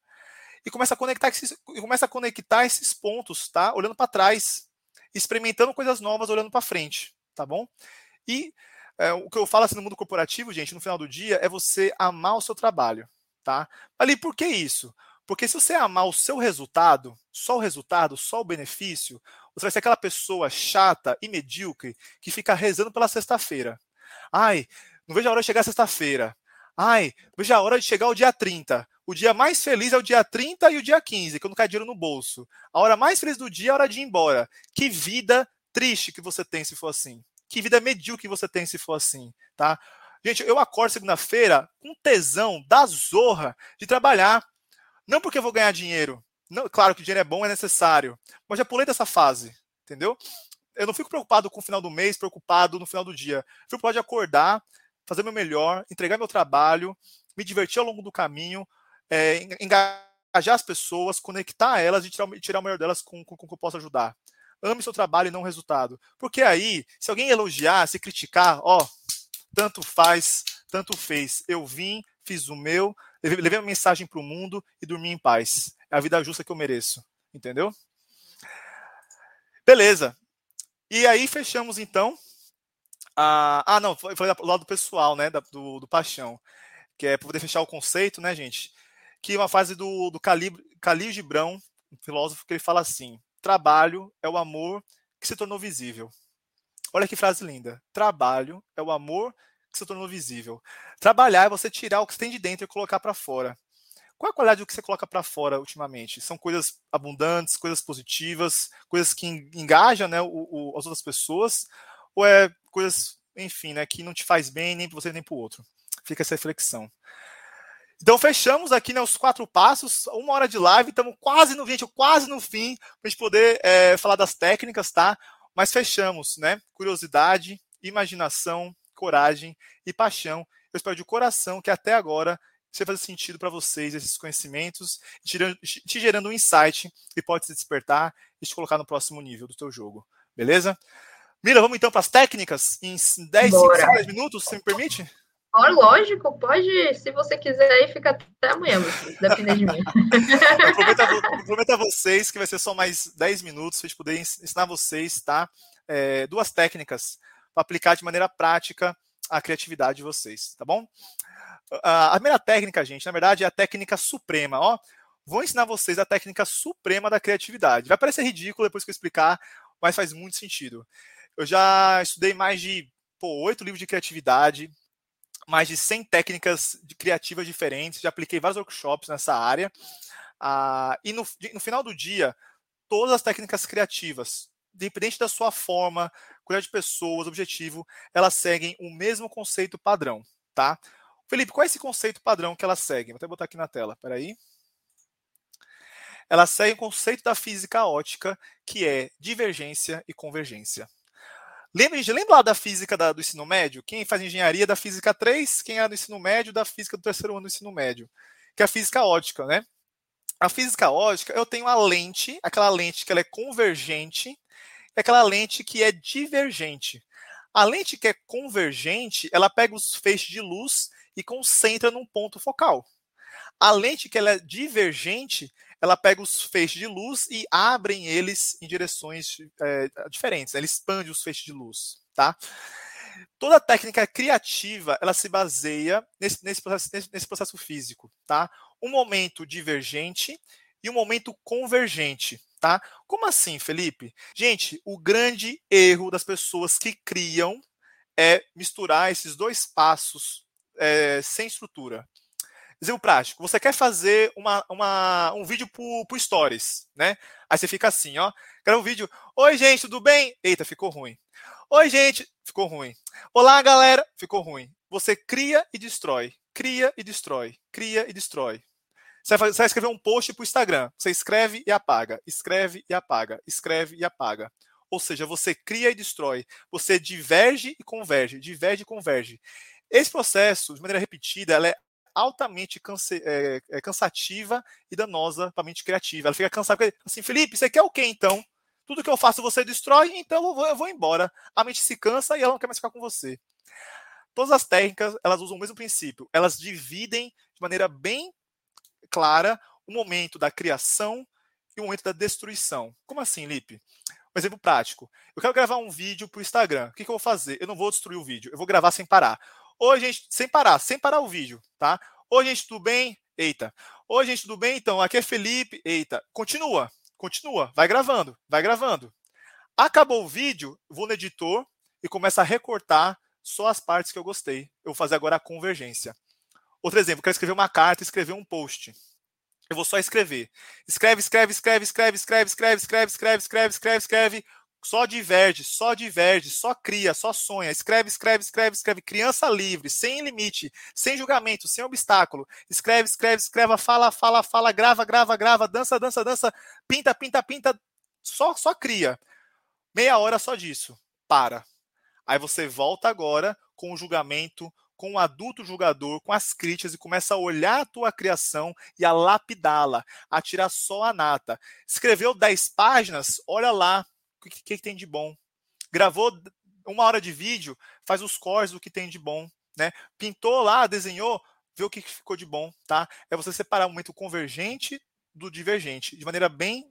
E começa a conectar esses, começa a conectar esses pontos, tá? Olhando para trás, experimentando coisas novas, olhando para frente, tá bom? E é, o que eu falo assim no mundo corporativo, gente, no final do dia, é você amar o seu trabalho, tá? Ali, por que isso? Porque se você amar o seu resultado, só o resultado, só o benefício, você vai ser aquela pessoa chata e medíocre que fica rezando pela sexta-feira. Ai, não vejo a hora de chegar sexta-feira. Ai, vejo a hora de chegar o dia 30. O dia mais feliz é o dia 30 e o dia 15, quando cai dinheiro no bolso. A hora mais feliz do dia é a hora de ir embora. Que vida triste que você tem se for assim. Que vida medíocre que você tem se for assim, tá? Gente, eu acordo segunda-feira com tesão da zorra de trabalhar. Não porque eu vou ganhar dinheiro. Não, claro que dinheiro é bom, é necessário. Mas já pulei dessa fase, entendeu? Eu não fico preocupado com o final do mês, preocupado no final do dia. Eu fico preocupado de acordar, fazer meu melhor, entregar meu trabalho, me divertir ao longo do caminho, é, engajar as pessoas, conectar elas e tirar, tirar o melhor delas com o que eu posso ajudar. Ame seu trabalho e não o resultado. Porque aí, se alguém elogiar, se criticar, ó, tanto faz, tanto fez. Eu vim, fiz o meu, levei uma mensagem para o mundo e dormi em paz. É a vida justa que eu mereço. Entendeu? Beleza. E aí fechamos então. Ah, ah não, foi, foi do lado pessoal, né? Do, do Paixão. Que é para poder fechar o conceito, né, gente? Que uma fase do, do Khalil Gibran, um filósofo, que ele fala assim: trabalho é o amor que se tornou visível. Olha que frase linda. Trabalho é o amor que se tornou visível. Trabalhar é você tirar o que você tem de dentro e colocar para fora. Qual é a qualidade do que você coloca para fora ultimamente? São coisas abundantes, coisas positivas, coisas que engajam né, o, o, as outras pessoas? Ou é coisas, enfim, né, que não te faz bem nem para você nem para o outro? Fica essa reflexão. Então fechamos aqui né, os quatro passos, uma hora de live, estamos quase no 20, quase no fim, para a gente poder é, falar das técnicas, tá? Mas fechamos, né? Curiosidade, imaginação, coragem e paixão. Eu espero de coração que até agora você fazer sentido para vocês esses conhecimentos, te gerando um insight que pode se despertar e te colocar no próximo nível do teu jogo. Beleza? Mira, vamos então para as técnicas em 10, 5, 10 minutos, se me permite? Ó, lógico, pode, se você quiser aí, fica até amanhã, depende de mim. *laughs* eu prometo, a vocês que vai ser só mais 10 minutos para a gente poder ensinar vocês, tá? É, duas técnicas para aplicar de maneira prática a criatividade de vocês, tá bom? A primeira técnica, gente, na verdade, é a técnica suprema, ó. Vou ensinar vocês a técnica suprema da criatividade. Vai parecer ridículo depois que eu explicar, mas faz muito sentido. Eu já estudei mais de oito livros de criatividade, mais de 100 técnicas criativas diferentes, já apliquei vários workshops nessa área. Ah, e no, no, final do dia, todas as técnicas criativas, independente da sua forma, quantidade de pessoas, objetivo, elas seguem o mesmo conceito padrão, tá? Felipe, qual é esse conceito padrão que elas seguem? Vou até botar aqui na tela, peraí. Elas seguem o conceito da física ótica, que é divergência e convergência. Lembra, gente, lembra lá da física da, do ensino médio? Quem faz engenharia da física 3, quem é do ensino médio, da física do terceiro ano do ensino médio, que é a física ótica, né? A física ótica, eu tenho a lente, aquela lente que ela é convergente, e aquela lente que é divergente. A lente que é convergente, ela pega os feixes de luz e concentra num ponto focal. A lente que ela é divergente, ela pega os feixes de luz e abrem eles em direções é, diferentes. Ela expande os feixes de luz, tá? Toda técnica criativa, ela se baseia nesse, nesse, processo, nesse, nesse processo físico, tá? Um momento divergente e um momento convergente, tá? Como assim, Felipe? Gente, o grande erro das pessoas que criam é misturar esses dois passos é, sem estrutura. Exemplo prático, você quer fazer uma, uma, um vídeo pro Stories, né? Aí você fica assim, ó. Quero um vídeo. Oi, gente, tudo bem? Eita, ficou ruim. Oi, gente, ficou ruim. Olá, galera, ficou ruim. Você cria e destrói. Cria e destrói. Cria e destrói. Você vai, você vai escrever um post pro Instagram. Você escreve e apaga. Escreve e apaga. Escreve e apaga. Ou seja, você cria e destrói. Você diverge e converge. Diverge e converge. Esse processo, de maneira repetida, ela é altamente canse, é, é cansativa e danosa para a mente criativa. Ela fica cansada, porque, assim, Felipe, você quer o quê então? Tudo que eu faço você destrói, então eu vou, eu vou embora. A mente se cansa e ela não quer mais ficar com você. Todas as técnicas, elas usam o mesmo princípio. Elas dividem de maneira bem clara o momento da criação e o momento da destruição. Como assim, Lipe? Um exemplo prático. Eu quero gravar um vídeo para o Instagram. O que, que eu vou fazer? Eu não vou destruir o vídeo. Eu vou gravar sem parar. Oi, gente, sem parar, sem parar o vídeo, tá? Oi, gente, tudo bem? Eita. Oi, gente, tudo bem? Então, aqui é Felipe. Eita. Continua, continua. Vai gravando, vai gravando. Acabou o vídeo, vou no editor e começo a recortar só as partes que eu gostei. Eu vou fazer agora a convergência. Outro exemplo, quero escrever uma carta, escrever um post. Eu vou só escrever. Escreve, escreve, escreve, escreve, escreve, escreve, escreve, escreve, escreve, escreve, escreve. Só diverge, só diverge, só cria, só sonha. Escreve, escreve, escreve, escreve. Criança livre, sem limite, sem julgamento, sem obstáculo. Escreve, escreve, escreve, fala, fala, fala, grava, grava, grava, dança, dança, dança, pinta, pinta, pinta. Só, só cria. Meia hora só disso. Para. Aí você volta agora com o julgamento, com o adulto julgador, com as críticas e começa a olhar a tua criação e a lapidá-la, a tirar só a nata. Escreveu 10 páginas, olha lá o que, que, tem de bom. Gravou uma hora de vídeo, faz os cores do que tem de bom. Né? Pintou lá, desenhou, vê o que ficou de bom. Tá? É você separar o momento convergente do divergente, de maneira bem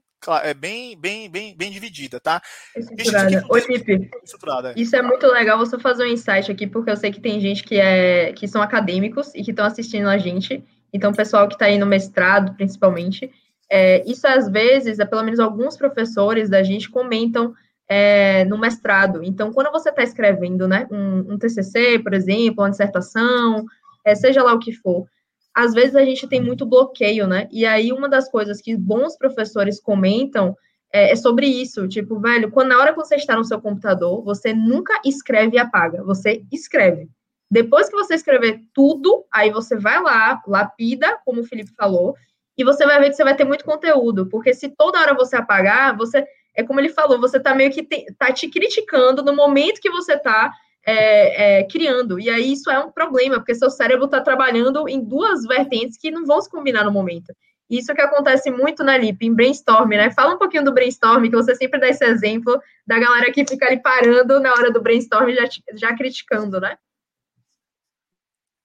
é bem, bem, bem, bem dividida, tá? Estruturada. Ô, Lipe, é. isso é muito legal você fazer um insight aqui, porque eu sei que tem gente que, é, que são acadêmicos e que estão assistindo a gente, então o pessoal que está aí no mestrado, principalmente, é, isso às vezes, é, pelo menos alguns professores da gente comentam é, no mestrado. Então, quando você está escrevendo né, um, um, TCC, por exemplo, uma dissertação, é, seja lá o que for, às vezes a gente tem muito bloqueio, né? E aí uma das coisas que bons professores comentam é, é, sobre isso, tipo, velho, quando na hora que você está no seu computador, você nunca escreve e apaga, você escreve. Depois que você escrever tudo, aí você vai lá, lapida, como o Felipe falou, e você vai ver que você vai ter muito conteúdo, porque se toda hora você apagar, você, é como ele falou, você tá meio que te, tá te criticando no momento que você tá é, é, criando. E aí isso é um problema, porque seu cérebro está trabalhando em duas vertentes que não vão se combinar no momento. Isso que acontece muito na LIP, em brainstorm, né? Fala um pouquinho do brainstorm, que você sempre dá esse exemplo da galera que fica ali parando na hora do brainstorm já, já criticando, né?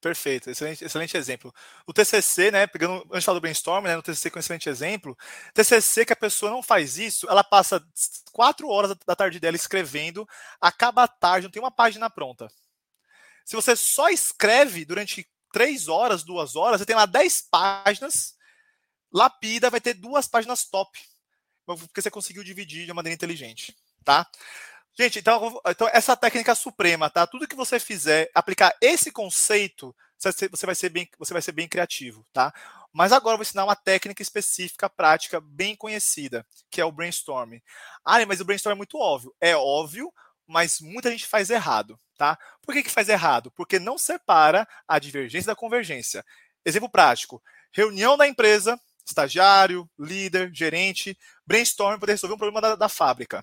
Perfeito, excelente, excelente exemplo. O TCC, né, pegando, antes do brainstorm, né, no TCC com um excelente exemplo, TCC que a pessoa não faz isso, ela passa quatro horas da tarde dela escrevendo, acaba a tarde, não tem uma página pronta. Se você só escreve durante três horas, duas horas, você tem lá dez páginas, lapida, vai ter duas páginas top, porque você conseguiu dividir de maneira inteligente, tá? Gente, então, então essa técnica suprema, tá? Tudo que você fizer, aplicar esse conceito, você vai ser bem, você vai ser bem criativo, tá? Mas agora eu vou ensinar uma técnica específica, prática, bem conhecida, que é o brainstorming. Ah, mas o brainstorming é muito óbvio. É óbvio, mas muita gente faz errado, tá? Por que, que faz errado? Porque não separa a divergência da convergência. Exemplo prático: reunião da empresa, estagiário, líder, gerente, brainstorm para resolver um problema da, da fábrica.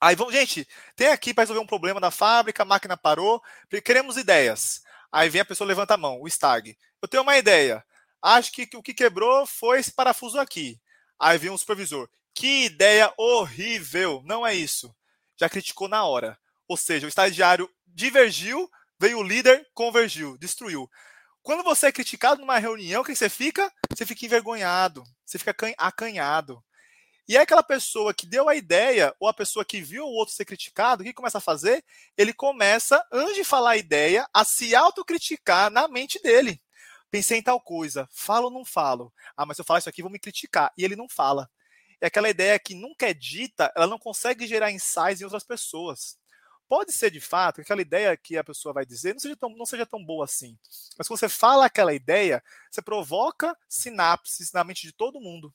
Aí vamos, gente, tem aqui para resolver um problema da fábrica, a máquina parou, queremos ideias. Aí vem a pessoa levanta a mão, o stag. Eu tenho uma ideia. Acho que o que quebrou foi esse parafuso aqui. Aí vem um supervisor. Que ideia horrível! Não é isso. Já criticou na hora. Ou seja, o estagiário divergiu, veio o líder, convergiu, destruiu. Quando você é criticado numa reunião, o que você fica? Você fica envergonhado, você fica acanhado. E é aquela pessoa que deu a ideia, ou a pessoa que viu o outro ser criticado, o que começa a fazer? Ele começa, antes de falar a ideia, a se autocriticar na mente dele. Pensei em tal coisa, falo ou não falo? Ah, mas se eu falar isso aqui, vão me criticar. E ele não fala. É aquela ideia que nunca é dita, ela não consegue gerar insights em outras pessoas. Pode ser de fato que aquela ideia que a pessoa vai dizer não seja tão, não seja tão boa assim. Mas quando você fala aquela ideia, você provoca sinapses na mente de todo mundo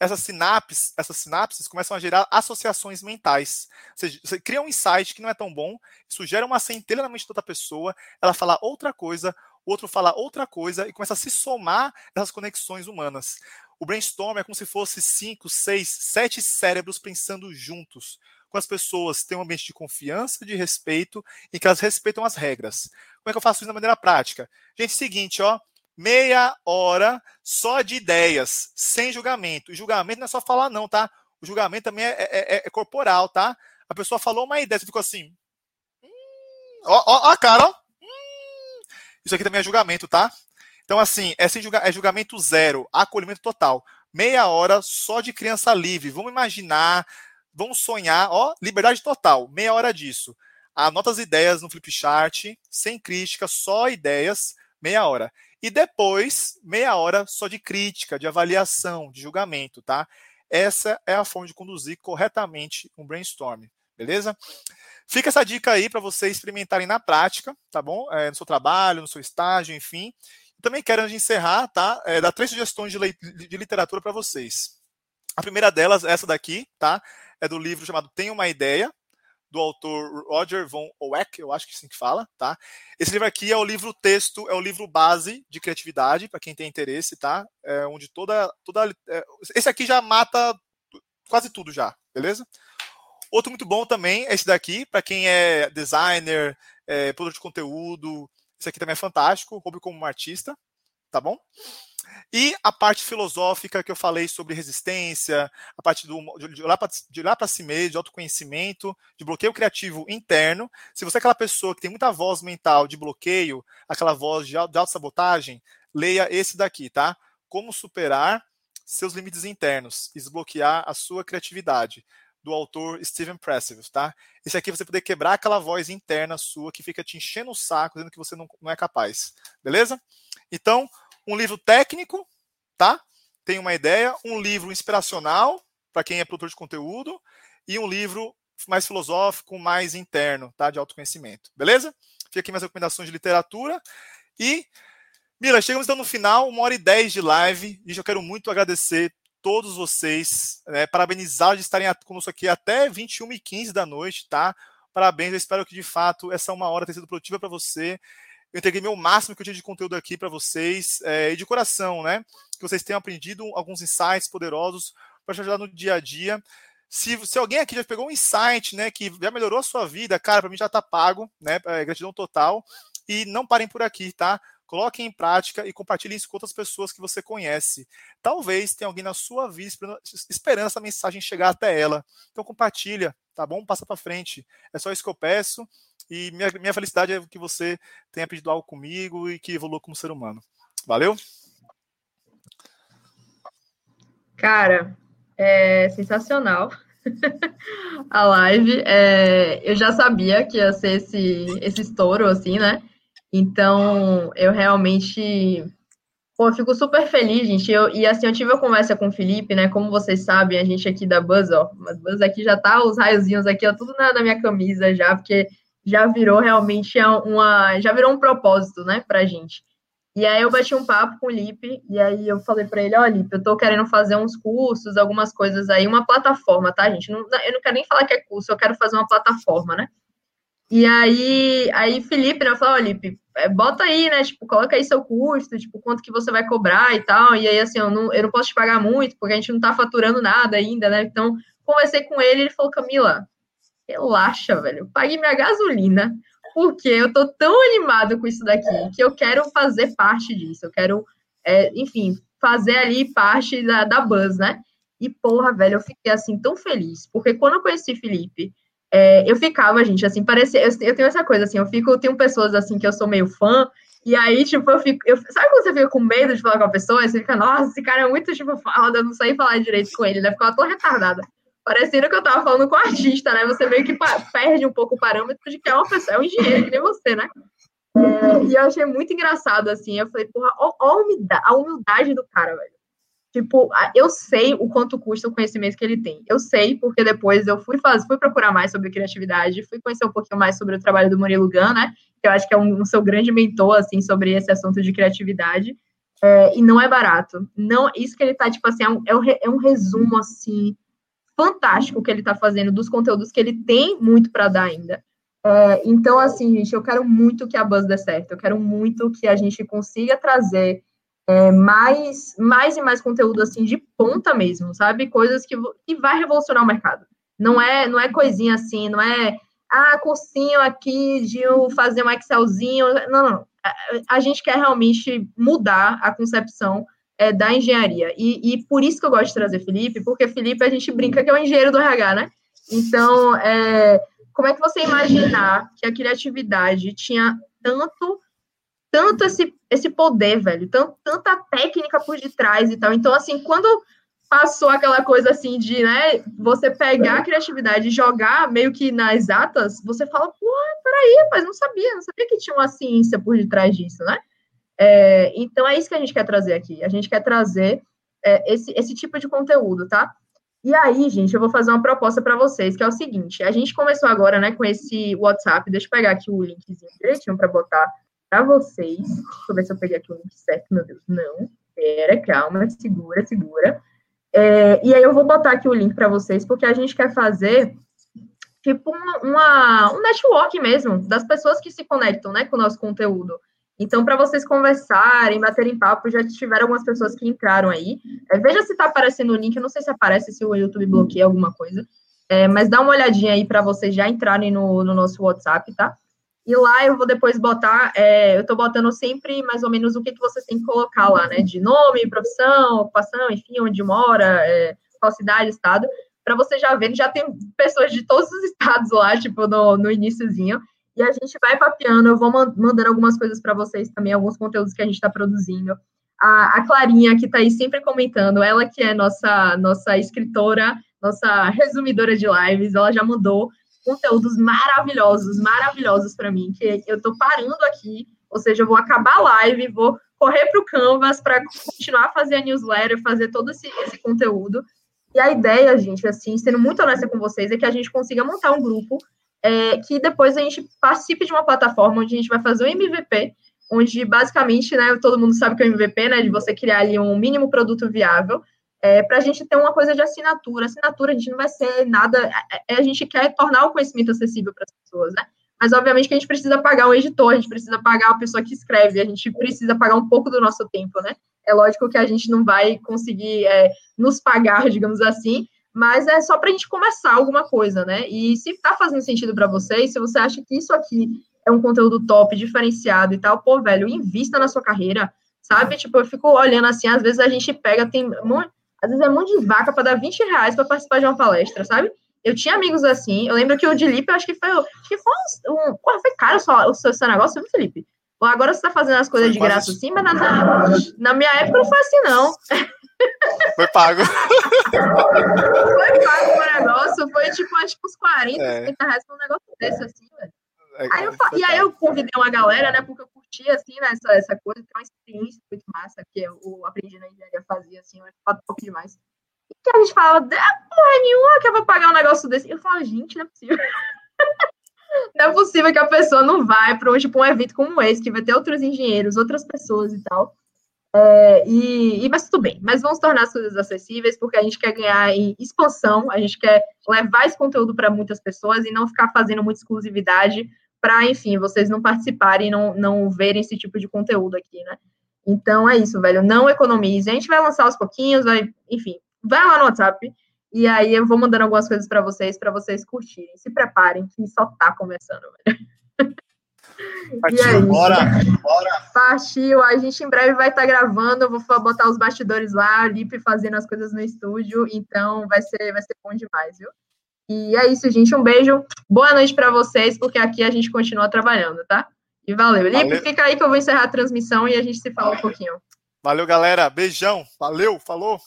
essas sinapses, essas sinapses começam a gerar associações mentais. Ou seja, você cria um insight que não é tão bom, isso gera uma centelha na mente de outra pessoa, ela fala outra coisa, o outro fala outra coisa e começa a se somar essas conexões humanas. O brainstorm é como se fosse cinco, seis, sete cérebros pensando juntos. Com as pessoas têm um ambiente de confiança, de respeito, e que elas respeitam as regras. Como é que eu faço isso de maneira prática? Gente, seguinte, ó, meia hora só de ideias, sem julgamento. E julgamento não é só falar, não, tá? O julgamento também é, é, é, é corporal, tá? A pessoa falou uma ideia, você ficou assim. Hum, ó, ó, ó, cara, ó. Hum, isso aqui também é julgamento, tá? Então, assim, é, sem julga, é julgamento zero, acolhimento total. Meia hora só de criança livre. Vamos imaginar vamos sonhar, ó, liberdade total, meia hora disso. Anota as ideias no flipchart, sem crítica, só ideias, meia hora. E depois, meia hora só de crítica, de avaliação, de julgamento, tá? Essa é a forma de conduzir corretamente um brainstorm, beleza? Fica essa dica aí para vocês experimentarem na prática, tá bom? É, no seu trabalho, no seu estágio, enfim. Também quero, antes de encerrar, tá? É, dar três sugestões de, de literatura para vocês. A primeira delas, essa daqui, tá? É do livro chamado Tenho uma Ideia, do autor Roger von Oeck, eu acho que é assim que fala, tá? Esse livro aqui é o livro texto, é o livro base de criatividade, para quem tem interesse, tá? É onde toda. toda é, esse aqui já mata quase tudo já, beleza? Outro muito bom também é esse daqui, para quem é designer, é, produtor de conteúdo. Esse aqui também é fantástico, Roube como um artista, tá bom? E a parte filosófica que eu falei sobre resistência, a parte do, de olhar para si mesmo, de autoconhecimento, de bloqueio criativo interno. Se você é aquela pessoa que tem muita voz mental de bloqueio, aquela voz de, de autossabotagem, leia esse daqui, tá? Como superar seus limites internos, desbloquear a sua criatividade do autor Steven Pressfield, tá? Esse aqui você poder quebrar aquela voz interna sua que fica te enchendo o saco, dizendo que você não, não é capaz. Beleza? Então, um livro técnico, tá? Tem uma ideia, um livro inspiracional para quem é produtor de conteúdo e um livro mais filosófico, mais interno, tá? De autoconhecimento. Beleza? Fica aqui minhas recomendações de literatura e Mila, chegamos então no final, uma hora e dez de live, e eu quero muito agradecer todos vocês, né, parabenizar de estarem conosco aqui até 21 e 15 da noite, tá? Parabéns, eu espero que de fato essa uma hora tenha sido produtiva para você. Eu entreguei meu máximo que eu tinha de conteúdo aqui para vocês, é, e de coração, né? Que vocês tenham aprendido alguns insights poderosos para te ajudar no dia a dia. Se, se alguém aqui já pegou um insight, né, que já melhorou a sua vida, cara, para mim já está pago, né? É, gratidão total. E não parem por aqui, tá? Coloquem em prática e compartilhem isso com outras pessoas que você conhece. Talvez tenha alguém na sua vida esperando essa mensagem chegar até ela. Então compartilha, tá bom? Passa para frente. É só isso que eu peço. E minha, minha felicidade é que você tenha pedido algo comigo e que evolua como ser humano. Valeu? Cara, é sensacional *laughs* a live. É, eu já sabia que ia ser esse, esse estouro, assim, né? Então, eu realmente Pô, eu fico super feliz, gente. Eu, e assim, eu tive uma conversa com o Felipe, né? Como vocês sabem, a gente aqui da Buzz, ó. Mas Buzz aqui já tá, os raiozinhos aqui, ó, tudo na, na minha camisa já, porque já virou realmente uma. Já virou um propósito, né, pra gente. E aí eu bati um papo com o Lipe, e aí eu falei para ele, ó, oh, Lipe, eu tô querendo fazer uns cursos, algumas coisas aí, uma plataforma, tá, gente? Não, eu não quero nem falar que é curso, eu quero fazer uma plataforma, né? E aí, aí Felipe, né, falou, ó, Lipe, é, bota aí, né, tipo, coloca aí seu custo, tipo, quanto que você vai cobrar e tal, e aí, assim, eu não, eu não posso te pagar muito, porque a gente não tá faturando nada ainda, né, então, conversei com ele, ele falou, Camila, relaxa, velho, pague minha gasolina, porque eu tô tão animado com isso daqui, que eu quero fazer parte disso, eu quero, é, enfim, fazer ali parte da, da Buzz, né, e porra, velho, eu fiquei, assim, tão feliz, porque quando eu conheci Felipe, é, eu ficava, gente, assim, parecia, eu, eu, tenho essa coisa, assim, eu fico, eu tenho pessoas, assim, que eu sou meio fã, e aí, tipo, eu fico, eu, sabe quando você fica com medo de falar com a pessoa, você fica, nossa, esse cara é muito, tipo, foda, eu não sei falar direito com ele, né, ficava toda retardada, parecendo que eu tava falando com o artista, né, você meio que perde um pouco o parâmetro de que é uma pessoa, é um engenheiro, que nem você, né, é, e eu achei muito engraçado, assim, eu falei, porra, ó, ó a, humildade, a humildade do cara, velho, Tipo, eu sei o quanto custa o conhecimento que ele tem. Eu sei, porque depois eu fui fazer, fui procurar mais sobre criatividade, fui conhecer um pouquinho mais sobre o trabalho do Murilo Gun, né? Que eu acho que é um, um seu grande mentor, assim, sobre esse assunto de criatividade. É, e não é barato. Não, isso que ele tá, tipo assim, é um, é um, é um resumo, assim, fantástico que ele tá fazendo dos conteúdos que ele tem muito para dar ainda. É, então, assim, gente, eu quero muito que a Buzz dê certo. Eu quero muito que a gente consiga trazer é, mais, mais e mais conteúdo assim de ponta mesmo, sabe? Coisas que, que vai revolucionar o mercado. Não é, não é coisinha assim, não é ah, cursinho aqui de fazer um Excelzinho. Não, não. A, gente quer realmente mudar a concepção é, da engenharia. E, e, por isso que eu gosto de trazer Felipe, porque Felipe a gente brinca que é o engenheiro do RH, né? Então, é, como é que você imaginar que a criatividade tinha tanto tanto esse, esse poder, velho, tanto, tanta técnica por detrás e tal. Então, assim, quando passou aquela coisa assim de, né, você pegar a criatividade e jogar meio que nas atas, você fala, pô, peraí, mas não sabia, não sabia que tinha uma ciência por detrás disso, né? É, então é isso que a gente quer trazer aqui. A gente quer trazer é, esse, esse tipo de conteúdo, tá? E aí, gente, eu vou fazer uma proposta para vocês, que é o seguinte: a gente começou agora, né, com esse WhatsApp. Deixa eu pegar aqui o linkzinho direitinho para botar para vocês. Deixa eu ver se eu peguei aqui o link certo, meu Deus. Não, pera, calma, segura, segura. É, e aí eu vou botar aqui o link para vocês, porque a gente quer fazer tipo uma, uma, um network mesmo das pessoas que se conectam, né, com o nosso conteúdo. Então, para vocês conversarem, baterem papo, já tiveram algumas pessoas que entraram aí. É, veja se está aparecendo o link, eu não sei se aparece, se o YouTube bloqueia alguma coisa. É, mas dá uma olhadinha aí para vocês já entrarem no, no, nosso WhatsApp, tá? E lá eu vou depois botar, é, eu estou botando sempre mais ou menos o que, que vocês têm que colocar lá, né? De nome, profissão, ocupação, enfim, onde mora, é, qual cidade, estado, para você já ver, já tem pessoas de todos os estados lá, tipo, no, no iníciozinho. E a gente vai papeando, eu vou mandando algumas coisas para vocês também, alguns conteúdos que a gente está produzindo. A, a, Clarinha, que está aí sempre comentando, ela que é nossa, nossa escritora, nossa resumidora de lives, ela já mandou conteúdos maravilhosos, maravilhosos para mim, que eu estou parando aqui, ou seja, eu vou acabar a live, vou correr para o Canvas para continuar a fazer a newsletter, fazer todo esse, esse conteúdo. E a ideia, gente, assim, sendo muito honesta com vocês, é que a gente consiga montar um grupo é, que depois a gente participe de uma plataforma onde a gente vai fazer um MVP, onde basicamente, né, todo mundo sabe que é o MVP, né, de você criar ali um mínimo produto viável, é, para a gente ter uma coisa de assinatura. Assinatura a gente não vai ser nada, é, é a gente quer tornar o conhecimento acessível para as pessoas, né? Mas obviamente que a gente precisa pagar o editor, a gente precisa pagar a pessoa que escreve, a gente precisa pagar um pouco do nosso tempo, né? É lógico que a gente não vai conseguir é, nos pagar, *laughs* digamos assim, mas é só para a gente começar alguma coisa, né? E se está fazendo sentido para vocês, se você acha que isso aqui é um conteúdo top, diferenciado e tal, pô, velho, invista na sua carreira, sabe? Tipo, eu fico olhando assim, às vezes a gente pega, tem, às vezes é monte de vaca para dar 20 reais para participar de uma palestra, sabe? Eu tinha amigos assim, eu lembro que o Felipe, eu acho que foi, acho que foi um, um foi caro só, o seu, seu negócio, viu, Felipe? Agora você tá fazendo as coisas de graça assim, mas na, na, na minha época não foi assim, não. *laughs* Foi pago. foi pago o negócio, foi tipo, acho que uns 40, é. 50 reais um negócio desse, assim, velho. É, aí eu, e aí eu convidei uma galera, né, porque eu assim, né, essa, essa coisa, que é uma experiência muito massa, que eu, eu aprendi na engenharia, fazia, assim, um top demais. E que a gente fala, porra nenhuma que eu vou pagar um negócio desse. Eu falo, gente, não é possível. *laughs* não é possível que a pessoa não vai para um, tipo, um evento como esse, que vai ter outros engenheiros, outras pessoas e tal. É, e, e, mas tudo bem, mas vamos tornar as coisas acessíveis, porque a gente quer ganhar em expansão, a gente quer levar esse conteúdo para muitas pessoas e não ficar fazendo muita exclusividade para, enfim, vocês não participarem, não, não verem esse tipo de conteúdo aqui, né? Então é isso, velho. Não economize. A gente vai lançar aos pouquinhos, vai, enfim, vai lá no WhatsApp e aí eu vou mandando algumas coisas para vocês, para vocês curtirem. Se preparem, que só tá começando, velho. *laughs* Partiu, é bora, bora. Partiu. A gente em breve vai estar tá gravando. Eu vou botar os bastidores lá, a Lipe fazendo as coisas no estúdio. Então vai ser, vai ser bom demais, viu? E é isso, gente. Um beijo. Boa noite para vocês, porque aqui a gente continua trabalhando, tá? E valeu. valeu. Lipe, fica aí que eu vou encerrar a transmissão e a gente se fala um pouquinho. Valeu, galera. Beijão. Valeu, falou.